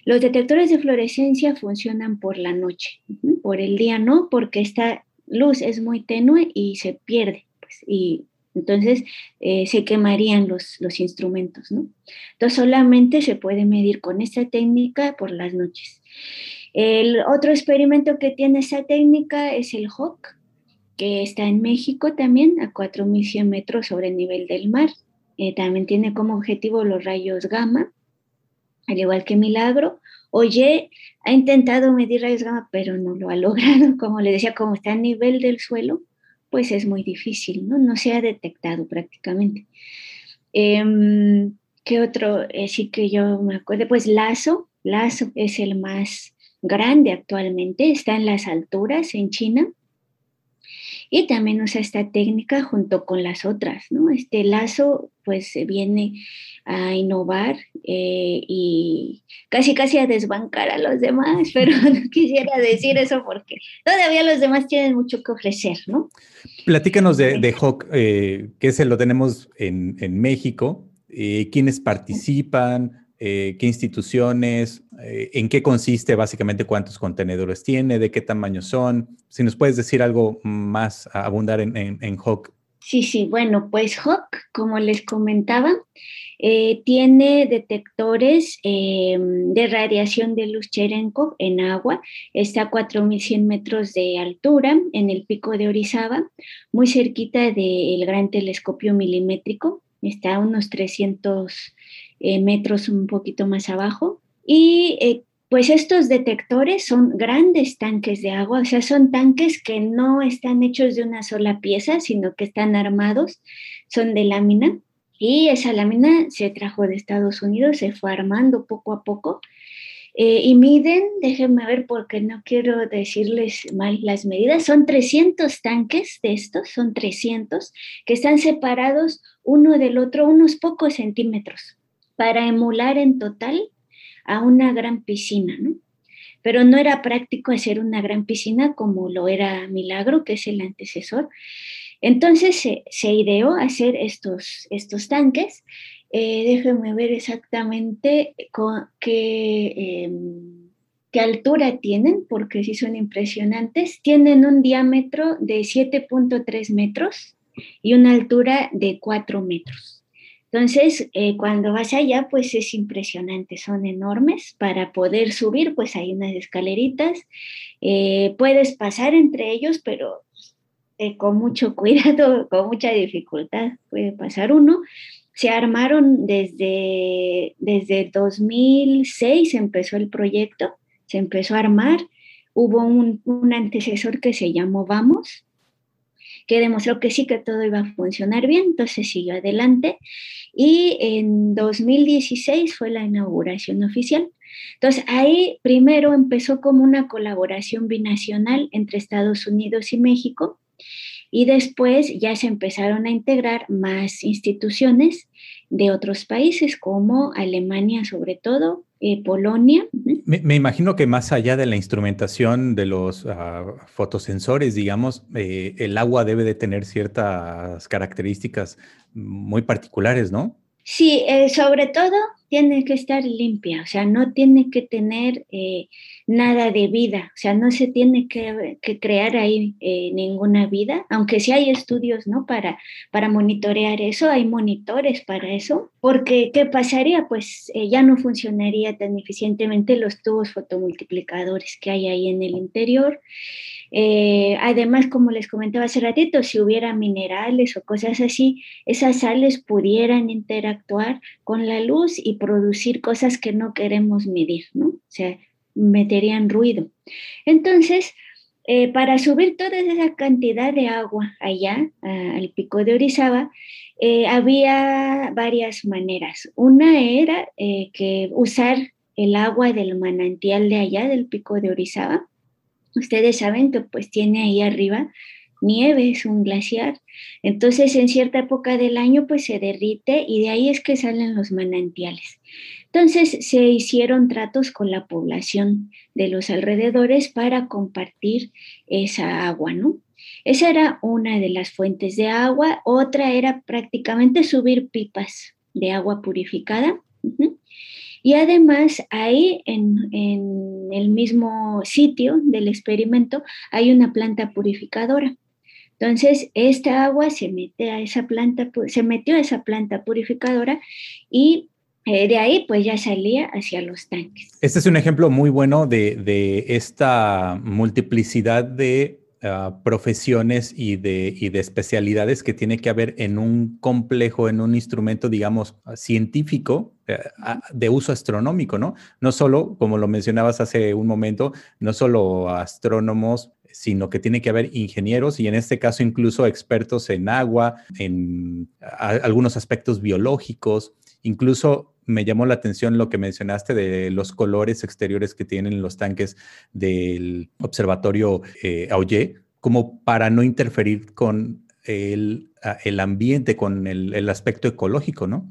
Speaker 2: Los detectores de fluorescencia funcionan por la noche, por el día no, porque esta luz es muy tenue y se pierde. Pues, y entonces eh, se quemarían los, los instrumentos, ¿no? Entonces solamente se puede medir con esta técnica por las noches. El otro experimento que tiene esa técnica es el HOC, que está en México también, a 4.100 metros sobre el nivel del mar. Eh, también tiene como objetivo los rayos gamma, al igual que Milagro. Oye, ha intentado medir rayos gamma, pero no lo ha logrado. Como le decía, como está a nivel del suelo, pues es muy difícil, ¿no? No se ha detectado prácticamente. Em, ¿Qué otro? Eh, sí que yo me acuerdo, pues Lazo, Lazo es el más grande actualmente, está en las alturas en China y también usa esta técnica junto con las otras, ¿no? Este lazo pues viene a innovar eh, y casi casi a desbancar a los demás, pero no quisiera decir eso porque todavía los demás tienen mucho que ofrecer, ¿no?
Speaker 1: Platícanos de, de Hawk, eh, que se lo tenemos en, en México, eh, quiénes participan, eh, qué instituciones, eh, en qué consiste básicamente, cuántos contenedores tiene, de qué tamaño son. Si nos puedes decir algo más, abundar en, en, Hawk.
Speaker 2: Sí, sí, bueno, pues Hawk, como les comentaba, eh, tiene detectores de radiación de luz Cherenkov en agua. Está a 4.100 metros de altura en el pico de Orizaba, muy cerquita del gran telescopio milimétrico. Está a unos 300 eh, metros un poquito más abajo. Y eh, pues estos detectores son grandes tanques de agua, o sea, son tanques que no están hechos de una sola pieza, sino que están armados, son de lámina. Y esa lámina se trajo de Estados Unidos, se fue armando poco a poco. Eh, y miden, déjenme ver porque no quiero decirles mal las medidas, son 300 tanques de estos, son 300, que están separados uno del otro unos pocos centímetros para emular en total a una gran piscina, ¿no? Pero no era práctico hacer una gran piscina como lo era Milagro, que es el antecesor. Entonces se, ideó hacer estos, estos tanques. Eh, déjenme ver exactamente qué, em, qué altura tienen, porque sí son impresionantes. Tienen un diámetro de 7.3 metros y una altura de 4 metros. Entonces, eh, cuando vas allá, pues es impresionante, son enormes. Para poder subir, pues hay unas escaleritas. Eh, puedes pasar entre ellos, pero eh, con mucho cuidado, con mucha dificultad puede pasar uno. Se armaron desde, desde 2006, empezó el proyecto, se empezó a armar. Hubo un, un antecesor que se llamó Vamos, que demostró que sí, que todo iba a funcionar bien, entonces siguió adelante y en 2016 fue la inauguración oficial. Entonces ahí primero empezó como una colaboración binacional entre Estados Unidos y México y después ya se empezaron a integrar más instituciones de otros países como Alemania sobre todo, eh, Polonia.
Speaker 1: Me, imagino que más allá de la instrumentación de los ah, fotosensores, digamos, eh, el agua debe de tener ciertas características muy particulares, ¿no?
Speaker 2: Sí, eh, sobre todo tiene que estar limpia, o sea, no tiene que tener nada de vida, o sea, no se tiene que, crear ahí eh, ninguna vida, aunque sí hay estudios, ¿no? Para, para monitorear eso, hay monitores para eso, porque ¿qué pasaría? Pues ya no funcionaría tan eficientemente los tubos fotomultiplicadores que hay ahí en el interior. Eh, además, como les comentaba hace ratito, si hubiera minerales o cosas así, esas sales pudieran interactuar con la luz y producir cosas que no queremos medir, ¿no? O sea, meterían ruido. Entonces, eh, para subir toda esa cantidad de agua allá, al pico de Orizaba, eh, había varias maneras. Una era que usar el agua del manantial de allá, del pico de Orizaba, Ustedes saben que pues tiene ahí arriba nieve, es un glaciar. Entonces en cierta época del año pues se derrite y de ahí es que salen los manantiales. Entonces se hicieron tratos con la población de los alrededores para compartir esa agua, ¿no? Esa era una de las fuentes de agua. Otra era prácticamente subir pipas de agua purificada. Y además ahí en, el mismo sitio del experimento hay una planta purificadora. Entonces, esta agua se mete a esa planta, se metió a esa planta purificadora y eh, de ahí pues ya salía hacia los tanques.
Speaker 1: Este es un ejemplo muy bueno de, esta multiplicidad de Ah, profesiones y de, especialidades que tiene que haber en un complejo, en un instrumento, digamos, científico eh, de uso astronómico, ¿no? No solo, como lo mencionabas hace un momento, no solo astrónomos, sino que tiene que haber ingenieros y en este caso incluso expertos en agua, en algunos aspectos biológicos, incluso me llamó la atención lo que mencionaste de los colores exteriores que tienen los tanques del observatorio eh, como para no interferir con el, el ambiente, con el, el, aspecto ecológico, ¿no?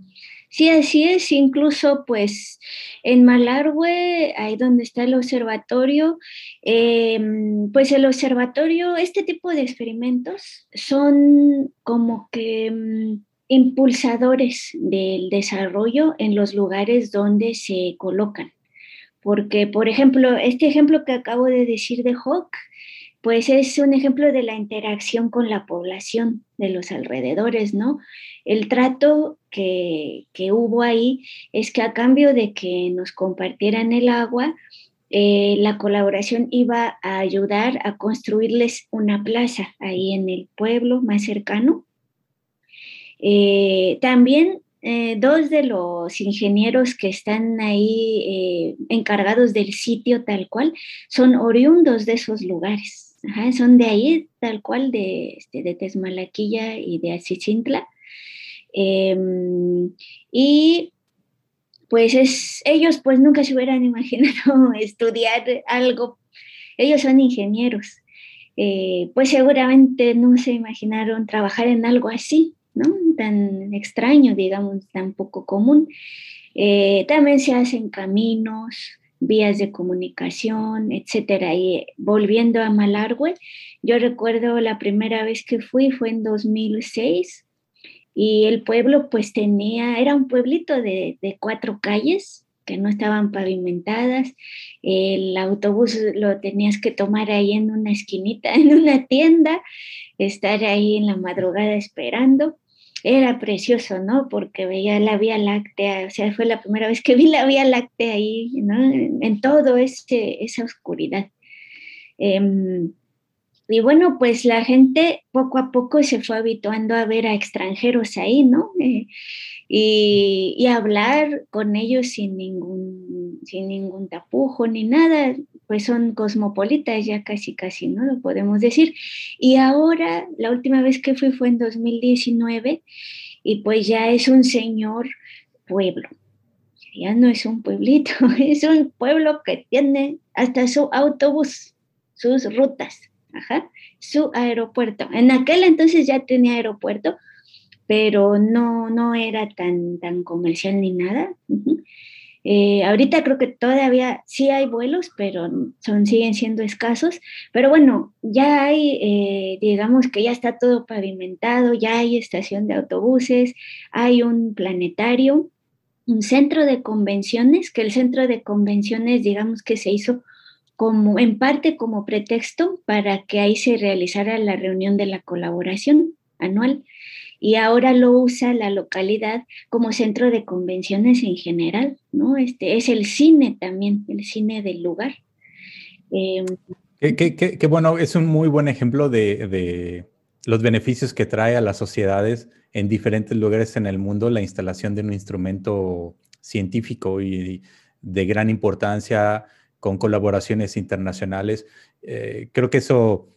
Speaker 2: Sí, así es. Incluso, pues, en Malargüe, ahí donde está el observatorio, em, pues el observatorio, este tipo de experimentos son como que mm, impulsadores del desarrollo en los lugares donde se colocan. Porque, por ejemplo, este ejemplo que acabo de decir de Hawk, pues es un ejemplo de la interacción con la población de los alrededores, ¿no? El trato que, hubo ahí es que a cambio de que nos compartieran el agua, eh, la colaboración iba a ayudar a construirles una plaza ahí en el pueblo más cercano eh, también eh, dos de los ingenieros que están ahí encargados del sitio tal cual son oriundos de esos lugares. son de ahí tal cual, de, este, de Tesmalaquilla y de Achichintla. Em, y pues es, ellos pues nunca se hubieran imaginado estudiar algo. Ellos son ingenieros. pues seguramente no se imaginaron trabajar en algo así, Tan extraño, digamos, tan poco común. Eh, también se hacen caminos, vías de comunicación, etcétera. Y volviendo a Malargüe, yo recuerdo la primera vez que fui fue en 2006 y el pueblo pues tenía, era un pueblito de, de cuatro calles que no estaban pavimentadas. El autobús lo tenías que tomar ahí en una esquinita, en una tienda, estar ahí en la madrugada esperando era precioso, ¿no? Porque veía la Vía Láctea, o sea, fue la primera vez que vi la Vía Láctea ahí, ¿no? En, todo ese, esa oscuridad. Em, y bueno, pues la gente poco a poco se fue habituando a ver a extranjeros ahí, ¿no? Eh, y, hablar con ellos sin ningún, sin ningún tapujo ni nada. pues son cosmopolitas ya casi casi, ¿no? Lo podemos decir. Y ahora, la última vez que fui fue en 2019 y pues ya es un señor pueblo. Ya no es un pueblito, es un pueblo que tiene hasta su autobús, sus rutas, su aeropuerto. En aquel entonces ya tenía aeropuerto, pero no, no era tan, tan comercial ni nada. Eh, ahorita creo que todavía sí hay vuelos, pero son, siguen siendo escasos. Pero bueno, ya hay, eh, digamos que ya está todo pavimentado, ya hay estación de autobuses, hay un planetario, un centro de convenciones, que el centro de convenciones, digamos que se hizo como en parte como pretexto para que ahí se realizara la reunión de la colaboración anual y ahora lo usa la localidad como centro de convenciones en general, ¿no? Este es el cine también, el cine del lugar.
Speaker 1: Eh, qué, bueno, es un muy buen ejemplo de, los beneficios que trae a las sociedades en diferentes lugares en el mundo la instalación de un instrumento científico y de gran importancia con colaboraciones internacionales. Eh, creo que eso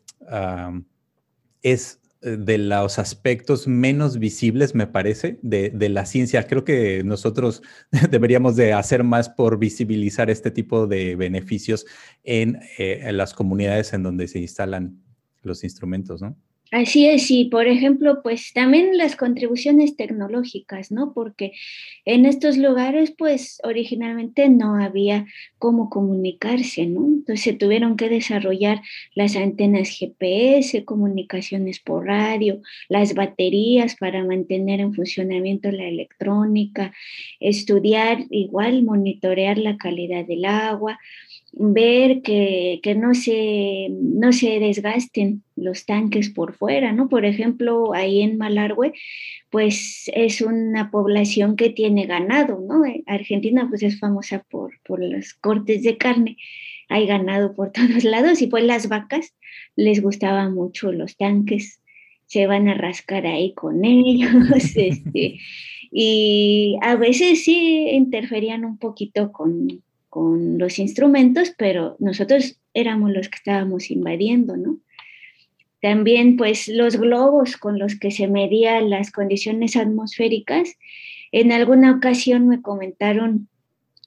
Speaker 1: es eh, de los aspectos menos visibles, me parece, de, la ciencia. Creo que nosotros deberíamos de hacer más por visibilizar este tipo de beneficios en, eh, en las comunidades en donde se instalan los instrumentos, ¿no?
Speaker 2: Así es, y por ejemplo, pues también las contribuciones tecnológicas, ¿no? Porque en estos lugares, pues originalmente no había cómo comunicarse, ¿no? Entonces se tuvieron que desarrollar las antenas GPS, comunicaciones por radio, las baterías para mantener en funcionamiento la electrónica, estudiar igual, monitorear la calidad del agua ver que, no, se, no se desgasten los tanques por fuera, ¿no? Por ejemplo, ahí en Malargüe, pues es una población que tiene ganado, ¿no? Eh, Argentina pues es famosa por, por los cortes de carne, hay ganado por todos lados y pues las vacas les gustaban mucho los tanques, se van a rascar ahí con ellos, este, y a veces sí interferían un poquito con, con los instrumentos, pero nosotros éramos los que estábamos invadiendo, ¿no? También, pues, los globos con los que se medían las condiciones atmosféricas. En alguna ocasión me comentaron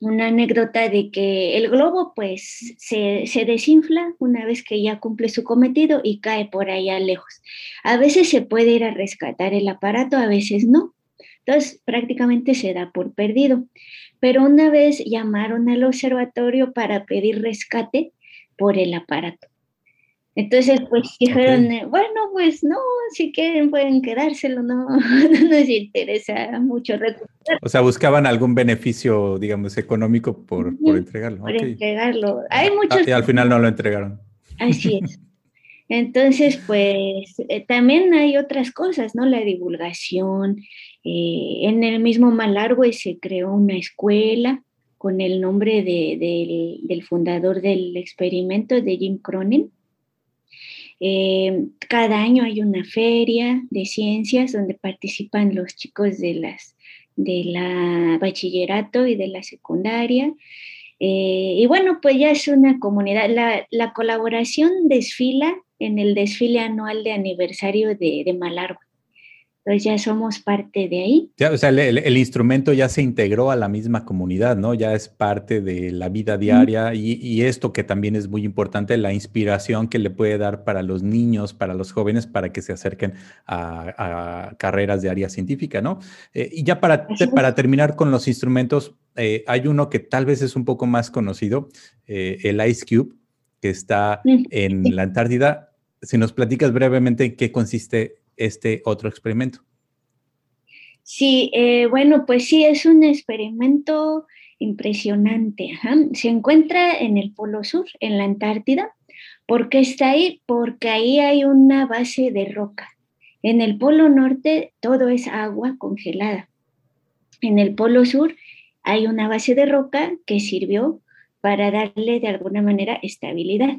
Speaker 2: una anécdota de que el globo, pues, se, se desinfla una vez que ya cumple su cometido y cae por allá lejos. A veces se puede ir a rescatar el aparato, a veces no. Entonces, prácticamente se da por perdido pero una vez llamaron al observatorio para pedir rescate por el aparato. Entonces, pues dijeron, eh, bueno, pues no, si quieren pueden quedárselo, no, no nos interesa mucho recuperar.
Speaker 1: O sea, buscaban algún beneficio, digamos, económico por, por entregarlo.
Speaker 2: Por entregarlo. Hay ah, muchos...
Speaker 1: y al final no lo entregaron.
Speaker 2: Así es. Entonces, pues eh, también hay otras cosas, ¿no? La divulgación, eh, en el mismo Malargüe se creó una escuela con el nombre del fundador del experimento, de Jim Cronin. Eh, cada año hay una feria de ciencias donde participan los chicos de, las, de la bachillerato y de la secundaria. Y bueno, pues ya es una comunidad. La, la, colaboración desfila en el desfile anual de aniversario de, de Malargüe entonces ya somos parte de ahí.
Speaker 1: Ya, o sea, el, instrumento ya se integró a la misma comunidad, ¿no? Ya es parte de la vida diaria y, esto que también es muy importante, la inspiración que le puede dar para los niños, para los jóvenes, para que se acerquen a, carreras de área científica, ¿no? Eh, y ya para, para terminar con los instrumentos, eh, hay uno que tal vez es un poco más conocido, eh, el Ice Cube, que está en la Antártida. Si nos platicas brevemente en qué consiste este otro experimento.
Speaker 2: Sí, eh, bueno, pues sí, es un experimento impresionante. Se encuentra en el Polo Sur, en la Antártida. ¿Por qué está ahí? Porque ahí hay una base de roca. En el Polo Norte todo es agua congelada. En el Polo Sur hay una base de roca que sirvió para darle de alguna manera estabilidad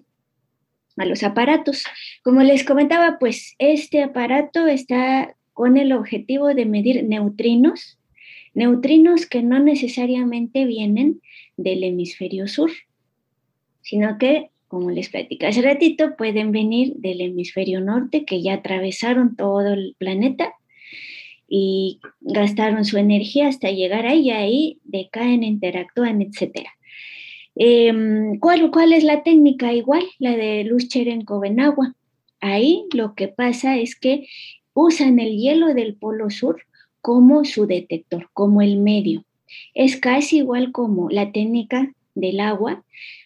Speaker 2: a los aparatos. Como les comentaba, pues este aparato está con el objetivo de medir neutrinos, neutrinos que no necesariamente vienen del hemisferio sur. sino que, como les platicé hace ratito, pueden venir del hemisferio norte, que ya atravesaron todo el planeta y gastaron su energía hasta llegar ahí y ahí decaen, interactúan, etc. Em, ¿cuál, ¿Cuál es la técnica? Igual, la de luz Cherenkov en agua. Ahí lo que pasa es que usan el hielo del Polo Sur como su detector, como el medio. Es casi igual como la técnica del agua,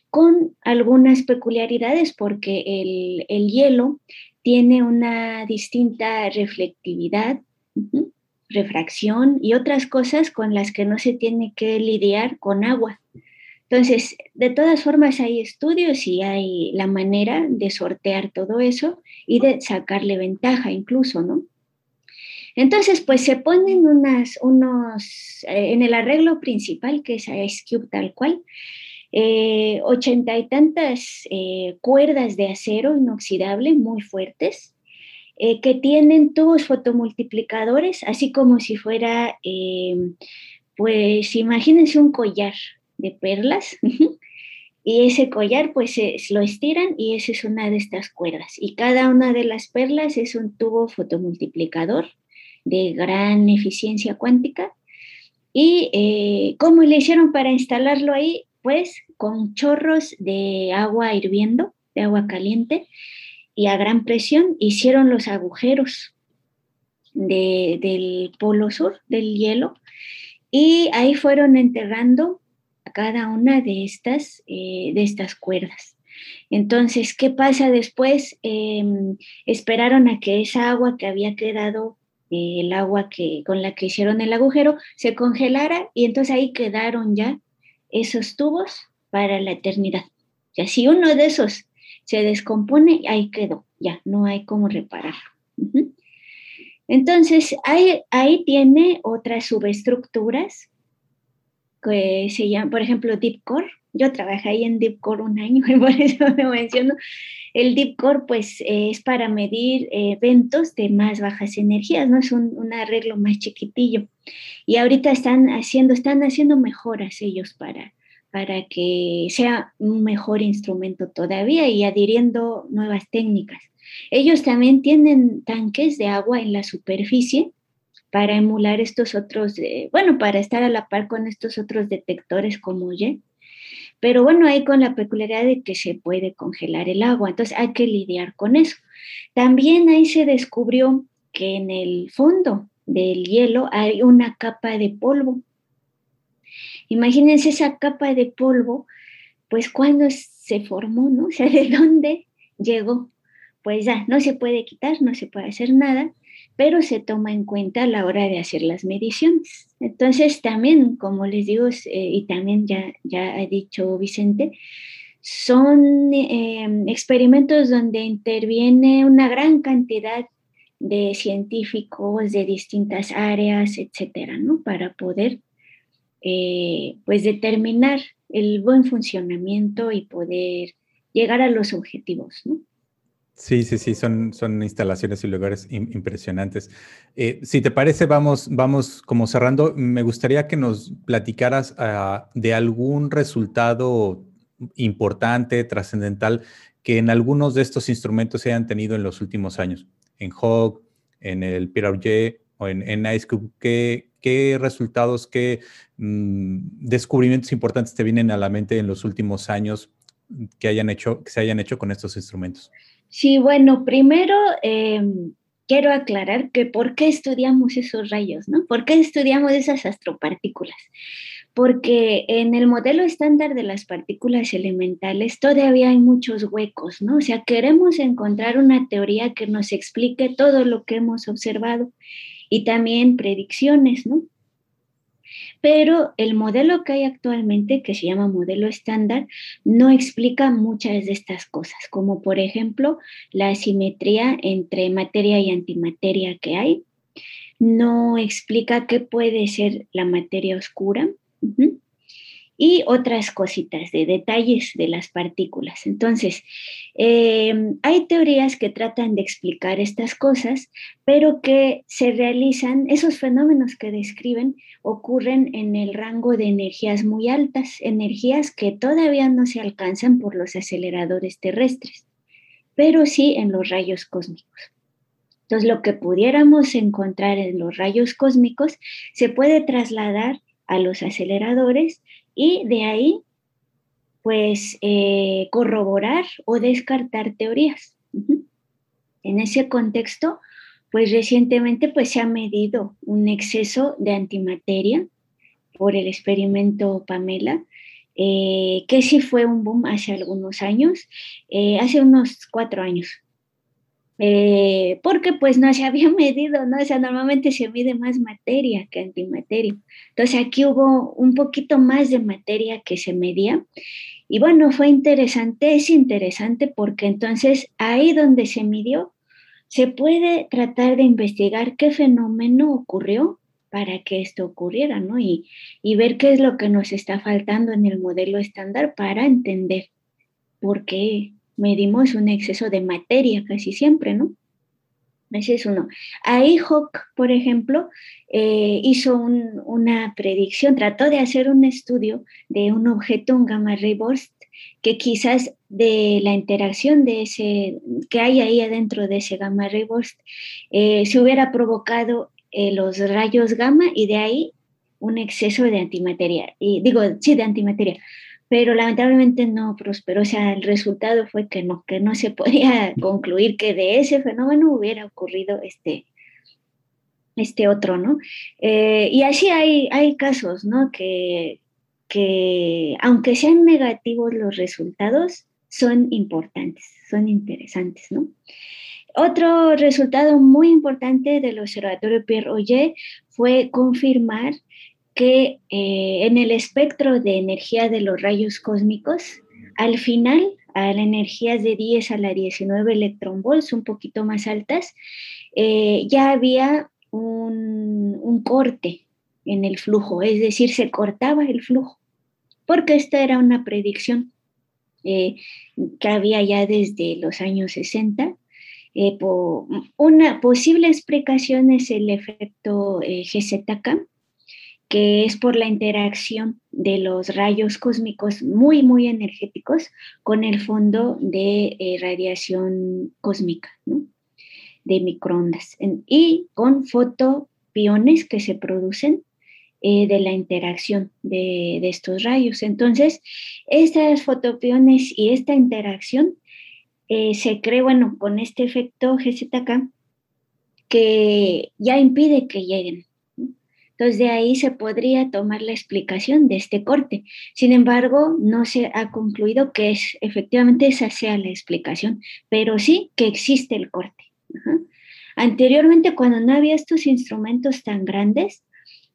Speaker 2: con algunas peculiaridades porque el, el hielo tiene una distinta reflectividad, refracción y otras cosas con las que no se tiene que lidiar con agua. Entonces, de todas formas hay estudios y hay la manera de sortear todo eso y de sacarle ventaja incluso, ¿no? Entonces, pues se ponen unas, unos, eh, en el arreglo principal, que es Ice Cube tal cual, eh, ochenta y tantas eh, cuerdas de acero inoxidable muy fuertes, que tienen tubos fotomultiplicadores, así como si fuera, pues imagínense un collar, de perlas. y ese collar pues lo estiran y esa es una de estas cuerdas. Y cada una de las perlas es un tubo fotomultiplicador de gran eficiencia cuántica. ¿Y eh, cómo le hicieron para instalarlo ahí? Pues con chorros de agua hirviendo, de agua caliente, y a gran presión hicieron los agujeros del polo sur, del hielo, y ahí fueron enterrando cada una de estas, eh, de estas cuerdas. Entonces, ¿qué pasa después? Em, esperaron a que esa agua que había quedado, eh, el agua que, con la que hicieron el agujero, se congelara y entonces ahí quedaron ya esos tubos para la eternidad. Ya si uno de esos se descompone, ahí quedó, ya no hay cómo repararlo. Entonces, ahí, ahí tiene otras subestructuras que se llama, por ejemplo, Deep Core. Yo trabajé ahí en Deep Core un año y por eso me menciono. El Deep Core, pues, es para medir eventos de más bajas energías, ¿no? Es un, un, arreglo más chiquitillo. Y ahorita están haciendo, están haciendo mejoras ellos para, para que sea un mejor instrumento todavía y adhiriendo nuevas técnicas. Ellos también tienen tanques de agua en la superficie para emular estos otros, bueno, para estar a la par con estos otros detectores como Y. Pero bueno, hay con la peculiaridad de que se puede congelar el agua, entonces hay que lidiar con eso. También ahí se descubrió que en el fondo del hielo hay una capa de polvo. Imagínense esa capa de polvo, pues cuando se formó, ¿no? O sea, ¿de dónde llegó? Pues ya, no se puede quitar, no se puede hacer nada, pero se toma en cuenta a la hora de hacer las mediciones. Entonces, también, como les digo, eh, y también ya, ya ha dicho Vicente, son em, experimentos donde interviene una gran cantidad de científicos de distintas áreas, etcétera, ¿no? Para poder, eh, pues, determinar el buen funcionamiento y poder llegar a los objetivos, ¿no?
Speaker 1: Sí, sí, sí, son, son instalaciones y lugares impresionantes. Eh, si te parece, vamos, vamos como cerrando. Me gustaría que nos platicaras ah, de algún resultado importante, trascendental, que en algunos de estos instrumentos se hayan tenido en los últimos años. En Hog, en el PRJ o en, en IceCube, ¿qué, ¿qué, resultados, qué mm, descubrimientos importantes te vienen a la mente en los últimos años que, hayan hecho, que se hayan hecho con estos instrumentos?
Speaker 2: Sí, bueno, primero em, quiero aclarar que por qué estudiamos esos rayos, ¿no? ¿Por qué estudiamos esas astropartículas? Porque en el modelo estándar de las partículas elementales todavía hay muchos huecos, ¿no? O sea, queremos encontrar una teoría que nos explique todo lo que hemos observado y también predicciones, ¿no? Pero el modelo que hay actualmente, que se llama modelo estándar, no explica muchas de estas cosas, como por ejemplo la asimetría entre materia y antimateria que hay, no explica qué puede ser la materia oscura. Y otras cositas de detalles de las partículas. Entonces, eh, hay teorías que tratan de explicar estas cosas, pero que se realizan, esos fenómenos que describen ocurren en el rango de energías muy altas, energías que todavía no se alcanzan por los aceleradores terrestres, pero sí en los rayos cósmicos. Entonces, lo que pudiéramos encontrar en los rayos cósmicos se puede trasladar a los aceleradores y de ahí, pues, eh, corroborar o descartar teorías. En ese contexto, pues recientemente pues, se ha medido un exceso de antimateria por el experimento Pamela, eh, que sí fue un boom hace algunos años, eh, hace unos cuatro años, eh, porque pues no se había medido, ¿no? O sea, normalmente se mide más materia que antimateria. Entonces aquí hubo un poquito más de materia que se medía. Y bueno, fue interesante, es interesante porque entonces ahí donde se midió, se puede tratar de investigar qué fenómeno ocurrió para que esto ocurriera, ¿no? Y, y ver qué es lo que nos está faltando en el modelo estándar para entender por qué medimos un exceso de materia casi siempre, ¿no? Ese es uno. Ahí Hawk, por ejemplo, eh, hizo una predicción, trató de hacer un estudio de un objeto, un gamma ray burst, que quizás de la interacción de ese, que hay ahí adentro de ese gamma ray burst, eh, se hubiera provocado eh, los rayos gamma y de ahí un exceso de antimateria. Y digo, sí, de antimateria pero lamentablemente no prosperó. O sea, el resultado fue que no, que no se podía concluir que de ese fenómeno hubiera ocurrido este, este otro, ¿no? Eh, y así hay, hay casos, ¿no? Que, que aunque sean negativos los resultados, son importantes, son interesantes, ¿no? Otro resultado muy importante del Observatorio Pierre Oye fue confirmar que eh, en el espectro de energía de los rayos cósmicos, al final, a la energías de 10 a la 19 electronvolts, un poquito más altas, eh, ya había un, corte en el flujo, es decir, se cortaba el flujo, porque esta era una predicción eh, que había ya desde los años 60. una posible explicación es el efecto GZK, que es por la interacción de los rayos cósmicos muy, muy energéticos con el fondo de eh, radiación cósmica, de microondas, y con fotopiones que se producen eh, de la interacción de, estos rayos. Entonces, estas fotopiones y esta interacción eh, se cree, bueno, con este efecto GZK, que ya impide que lleguen entonces de ahí se podría tomar la explicación de este corte. Sin embargo, no se ha concluido que es, efectivamente esa sea la explicación, pero sí que existe el corte. Anteriormente, cuando no había estos instrumentos tan grandes,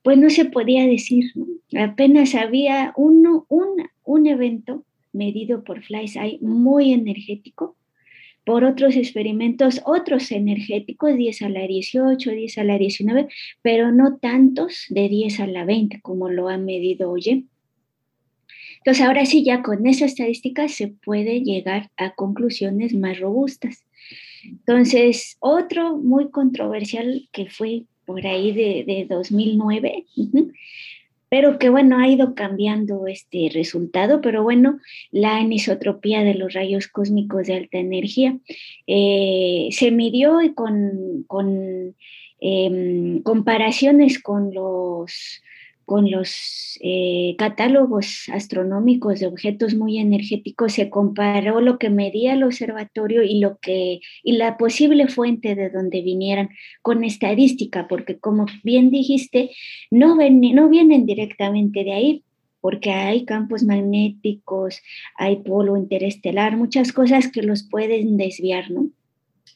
Speaker 2: pues no se podía decir, apenas había un, un evento medido por FlySci muy energético por otros experimentos, otros energéticos, 10 a la 18, 10 a la 19, pero no tantos de 10 a la 20 como lo han medido hoy. Entonces, ahora sí, ya con esa estadística se puede llegar a conclusiones más robustas. Entonces, otro muy controversial que fue por ahí de, de 2009, pero que bueno, ha ido cambiando este resultado, pero bueno, la anisotropía de los rayos cósmicos de alta energía eh, se midió con, con em, comparaciones con los con los eh, catálogos astronómicos de objetos muy energéticos se comparó lo que medía el observatorio y lo que y la posible fuente de donde vinieran con estadística, porque como bien dijiste, no, no vienen directamente de ahí, porque hay campos magnéticos, hay polo interestelar, muchas cosas que los pueden desviar, ¿no?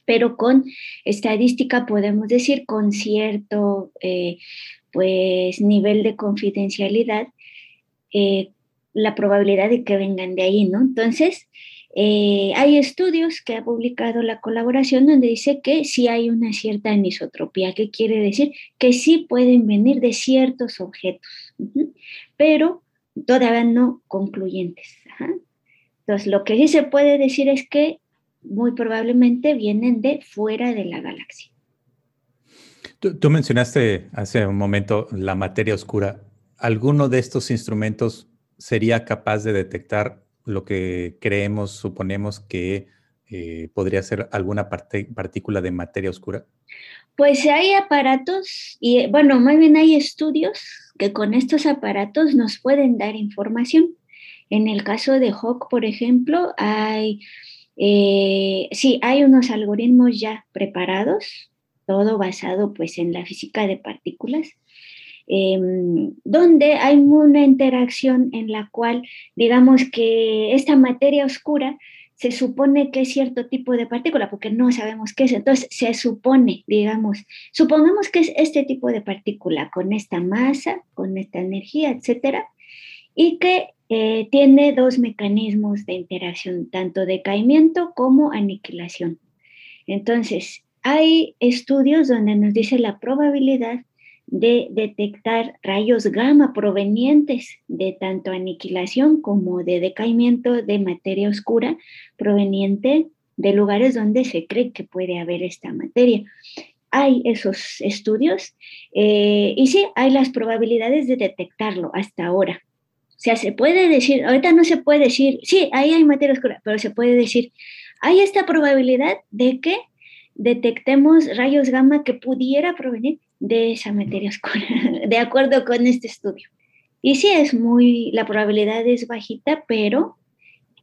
Speaker 2: Pero con estadística podemos decir con cierto eh, pues nivel de confidencialidad, eh, la probabilidad de que vengan de ahí, ¿no? Entonces, eh, hay estudios que ha publicado la colaboración donde dice que sí hay una cierta anisotropía, que quiere decir que sí pueden venir de ciertos objetos, pero todavía no concluyentes. Entonces, lo que sí se puede decir es que muy probablemente vienen de fuera de la galaxia.
Speaker 1: Tú, mencionaste hace un momento la materia oscura. ¿Alguno de estos instrumentos sería capaz de detectar lo que creemos, suponemos que eh, podría ser alguna parte, partícula de materia oscura?
Speaker 2: Pues hay aparatos y, bueno, más bien hay estudios que con estos aparatos nos pueden dar información. En el caso de Hawk, por ejemplo, hay, eh, sí, hay unos algoritmos ya preparados todo basado pues en la física de partículas, em, donde hay una interacción en la cual digamos que esta materia oscura se supone que es cierto tipo de partícula, porque no sabemos qué es. Entonces, se supone, digamos, supongamos que es este tipo de partícula con esta masa, con esta energía, etcétera, y que eh, tiene dos mecanismos de interacción, tanto decaimiento como aniquilación. Entonces, hay estudios donde nos dice la probabilidad de detectar rayos gamma provenientes de tanto aniquilación como de decaimiento de materia oscura proveniente de lugares donde se cree que puede haber esta materia. Hay esos estudios eh, y sí, hay las probabilidades de detectarlo hasta ahora. O sea, se puede decir, ahorita no se puede decir, sí, ahí hay materia oscura, pero se puede decir, hay esta probabilidad de que detectemos rayos gamma que pudiera provenir de esa materia oscura, de acuerdo con este estudio. Y sí es muy, la probabilidad es bajita, pero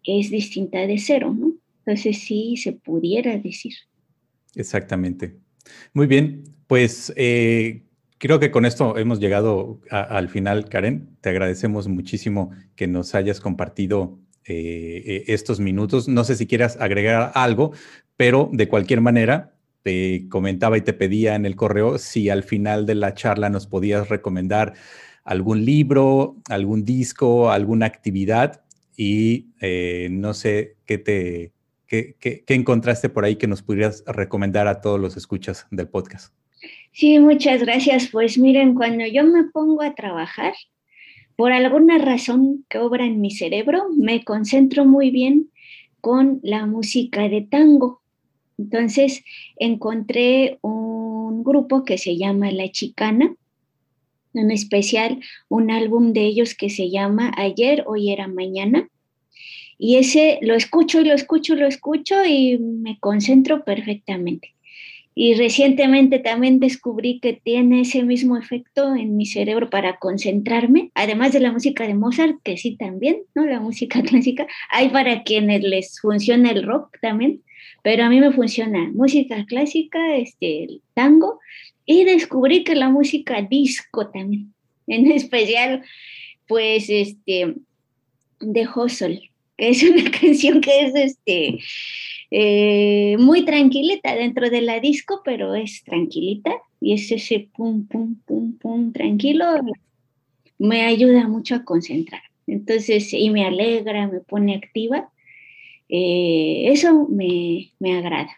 Speaker 2: es distinta de cero, ¿no? Entonces sí se pudiera decir.
Speaker 1: Exactamente. Muy bien, pues eh, creo que con esto hemos llegado al final, Karen. Te agradecemos muchísimo que nos hayas compartido eh, eh, estos minutos. No sé si quieras agregar algo, pero de cualquier manera, te comentaba y te pedía en el correo si al final de la charla nos podías recomendar algún libro, algún disco, alguna actividad y eh, no sé qué te qué, encontraste por ahí que nos pudieras recomendar a todos los escuchas del podcast.
Speaker 2: Sí, muchas gracias. Pues miren, cuando yo me pongo a trabajar, por alguna razón que obra en mi cerebro, me concentro muy bien con la música de tango. Entonces encontré un grupo que se llama La Chicana, en especial un álbum de ellos que se llama Ayer, Hoy era Mañana. Y ese lo escucho y lo escucho, lo escucho y me concentro perfectamente. Y recientemente también descubrí que tiene ese mismo efecto en mi cerebro para concentrarme, además de la música de Mozart, que sí también, ¿no? La música clásica. Hay para quienes les funciona el rock también, pero a mí me funciona música clásica, este, tango, y descubrí que la música disco también, en especial, pues, este, de Hustle, que es una canción que es, este, eh, muy tranquilita dentro de la disco, pero es tranquilita y es ese pum, pum, pum, pum, tranquilo, me ayuda mucho a concentrar. Entonces, y me alegra, me pone activa. Eh, eso me, me agrada.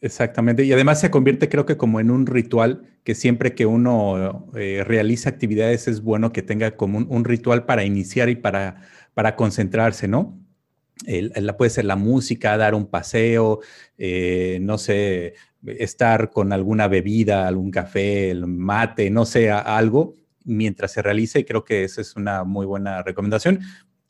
Speaker 1: Exactamente, y además se convierte creo que como en un ritual que siempre que uno eh, realiza actividades es bueno que tenga como un, un, ritual para iniciar y para, para concentrarse, ¿no? La, puede ser la música, dar un paseo, eh, no sé, estar con alguna bebida, algún café, el mate, no sé, algo mientras se realice. Creo que esa es una muy buena recomendación.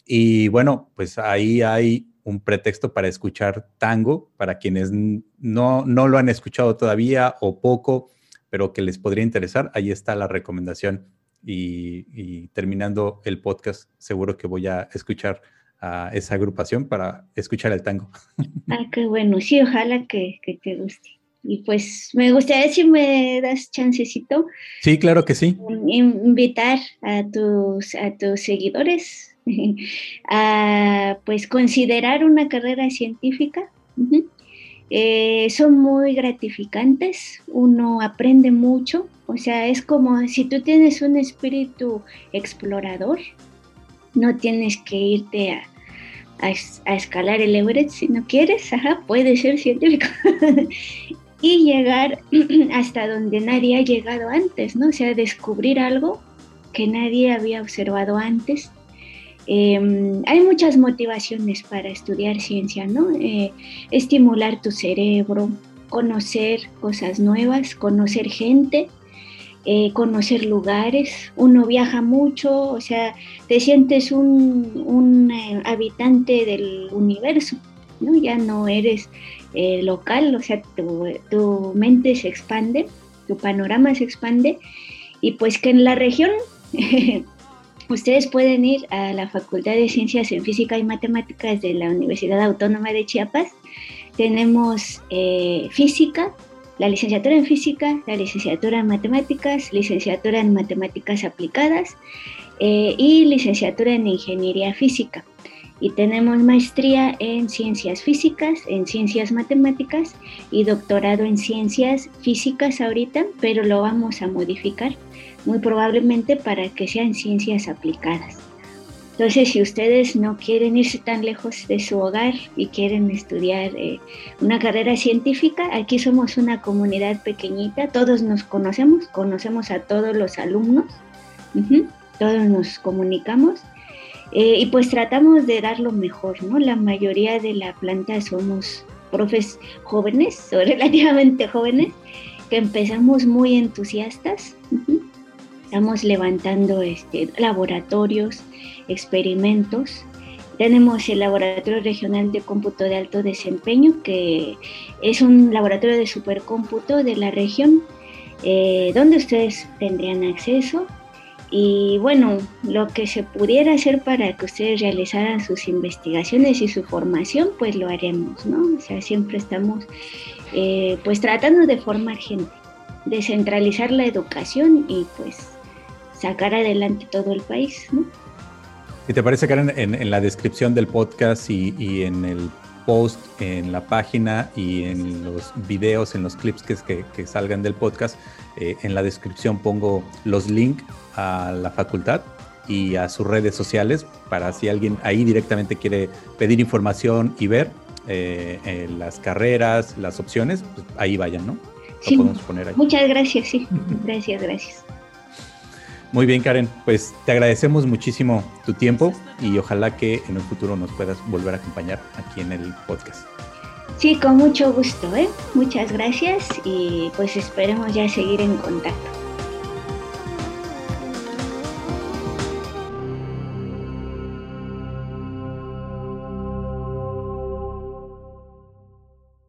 Speaker 1: Y bueno, pues ahí hay un pretexto para escuchar tango, para quienes no, no lo han escuchado todavía o poco, pero que les podría interesar. Ahí está la recomendación. y terminando el podcast, seguro que voy a escuchar a esa agrupación para escuchar el tango.
Speaker 2: Ah, qué bueno, sí, ojalá que, te guste. Y pues me gustaría si me das chancecito.
Speaker 1: Sí, claro que sí.
Speaker 2: Invitar a tus, a tus seguidores a pues considerar una carrera científica. Eh, son muy gratificantes, uno aprende mucho, o sea, es como si tú tienes un espíritu explorador, no tienes que irte a, escalar el Everest si no quieres, ajá, puede ser científico. y llegar hasta donde nadie ha llegado antes, ¿no? O sea, descubrir algo que nadie había observado antes. Em, hay muchas motivaciones para estudiar ciencia, ¿no? Eh, estimular tu cerebro, conocer cosas nuevas, conocer gente, eh, conocer lugares. Uno viaja mucho, o sea, te sientes un, eh, habitante del universo, ¿no? Ya no eres local, o sea, tu, tu mente se expande, tu panorama se expande y pues que en la región ustedes pueden ir a la Facultad de Ciencias en Física y Matemáticas de la Universidad Autónoma de Chiapas. Tenemos eh, física, la licenciatura en física, la licenciatura en matemáticas, licenciatura en matemáticas aplicadas eh, y licenciatura en ingeniería física. Y tenemos maestría en ciencias físicas, en ciencias matemáticas y doctorado en ciencias físicas ahorita, pero lo vamos a modificar muy probablemente para que sean ciencias aplicadas. Entonces, si ustedes no quieren irse tan lejos de su hogar y quieren estudiar eh, una carrera científica, aquí somos una comunidad pequeñita, todos nos conocemos, conocemos a todos los alumnos, todos nos comunicamos eh, y pues tratamos de dar lo mejor, ¿no? La mayoría de la planta somos profes jóvenes o relativamente jóvenes que empezamos muy entusiastas. Estamos levantando este, laboratorios, experimentos. Tenemos el Laboratorio Regional de Cómputo de Alto Desempeño, que es un laboratorio de supercómputo de la región, eh, donde ustedes tendrían acceso. Y bueno, lo que se pudiera hacer para que ustedes realizaran sus investigaciones y su formación, pues lo haremos, ¿no? O sea, siempre estamos eh, pues tratando de formar gente, descentralizar la educación y pues sacar adelante todo el país. ¿no?
Speaker 1: Si te parece, Karen, en, la descripción del podcast y, en el post, en la página y en los videos, en los clips que, que, salgan del podcast, eh, en la descripción pongo los links a la facultad y a sus redes sociales para si alguien ahí directamente quiere pedir información y ver eh, las carreras, las opciones, pues ahí vayan, ¿no?
Speaker 2: sí, poner ahí. Muchas gracias, sí. Gracias, gracias.
Speaker 1: Muy bien, Karen, pues te agradecemos muchísimo tu tiempo y ojalá que en un futuro nos puedas volver a acompañar aquí en el podcast.
Speaker 2: Sí, con mucho gusto, ¿eh? Muchas gracias y pues esperemos ya seguir en contacto.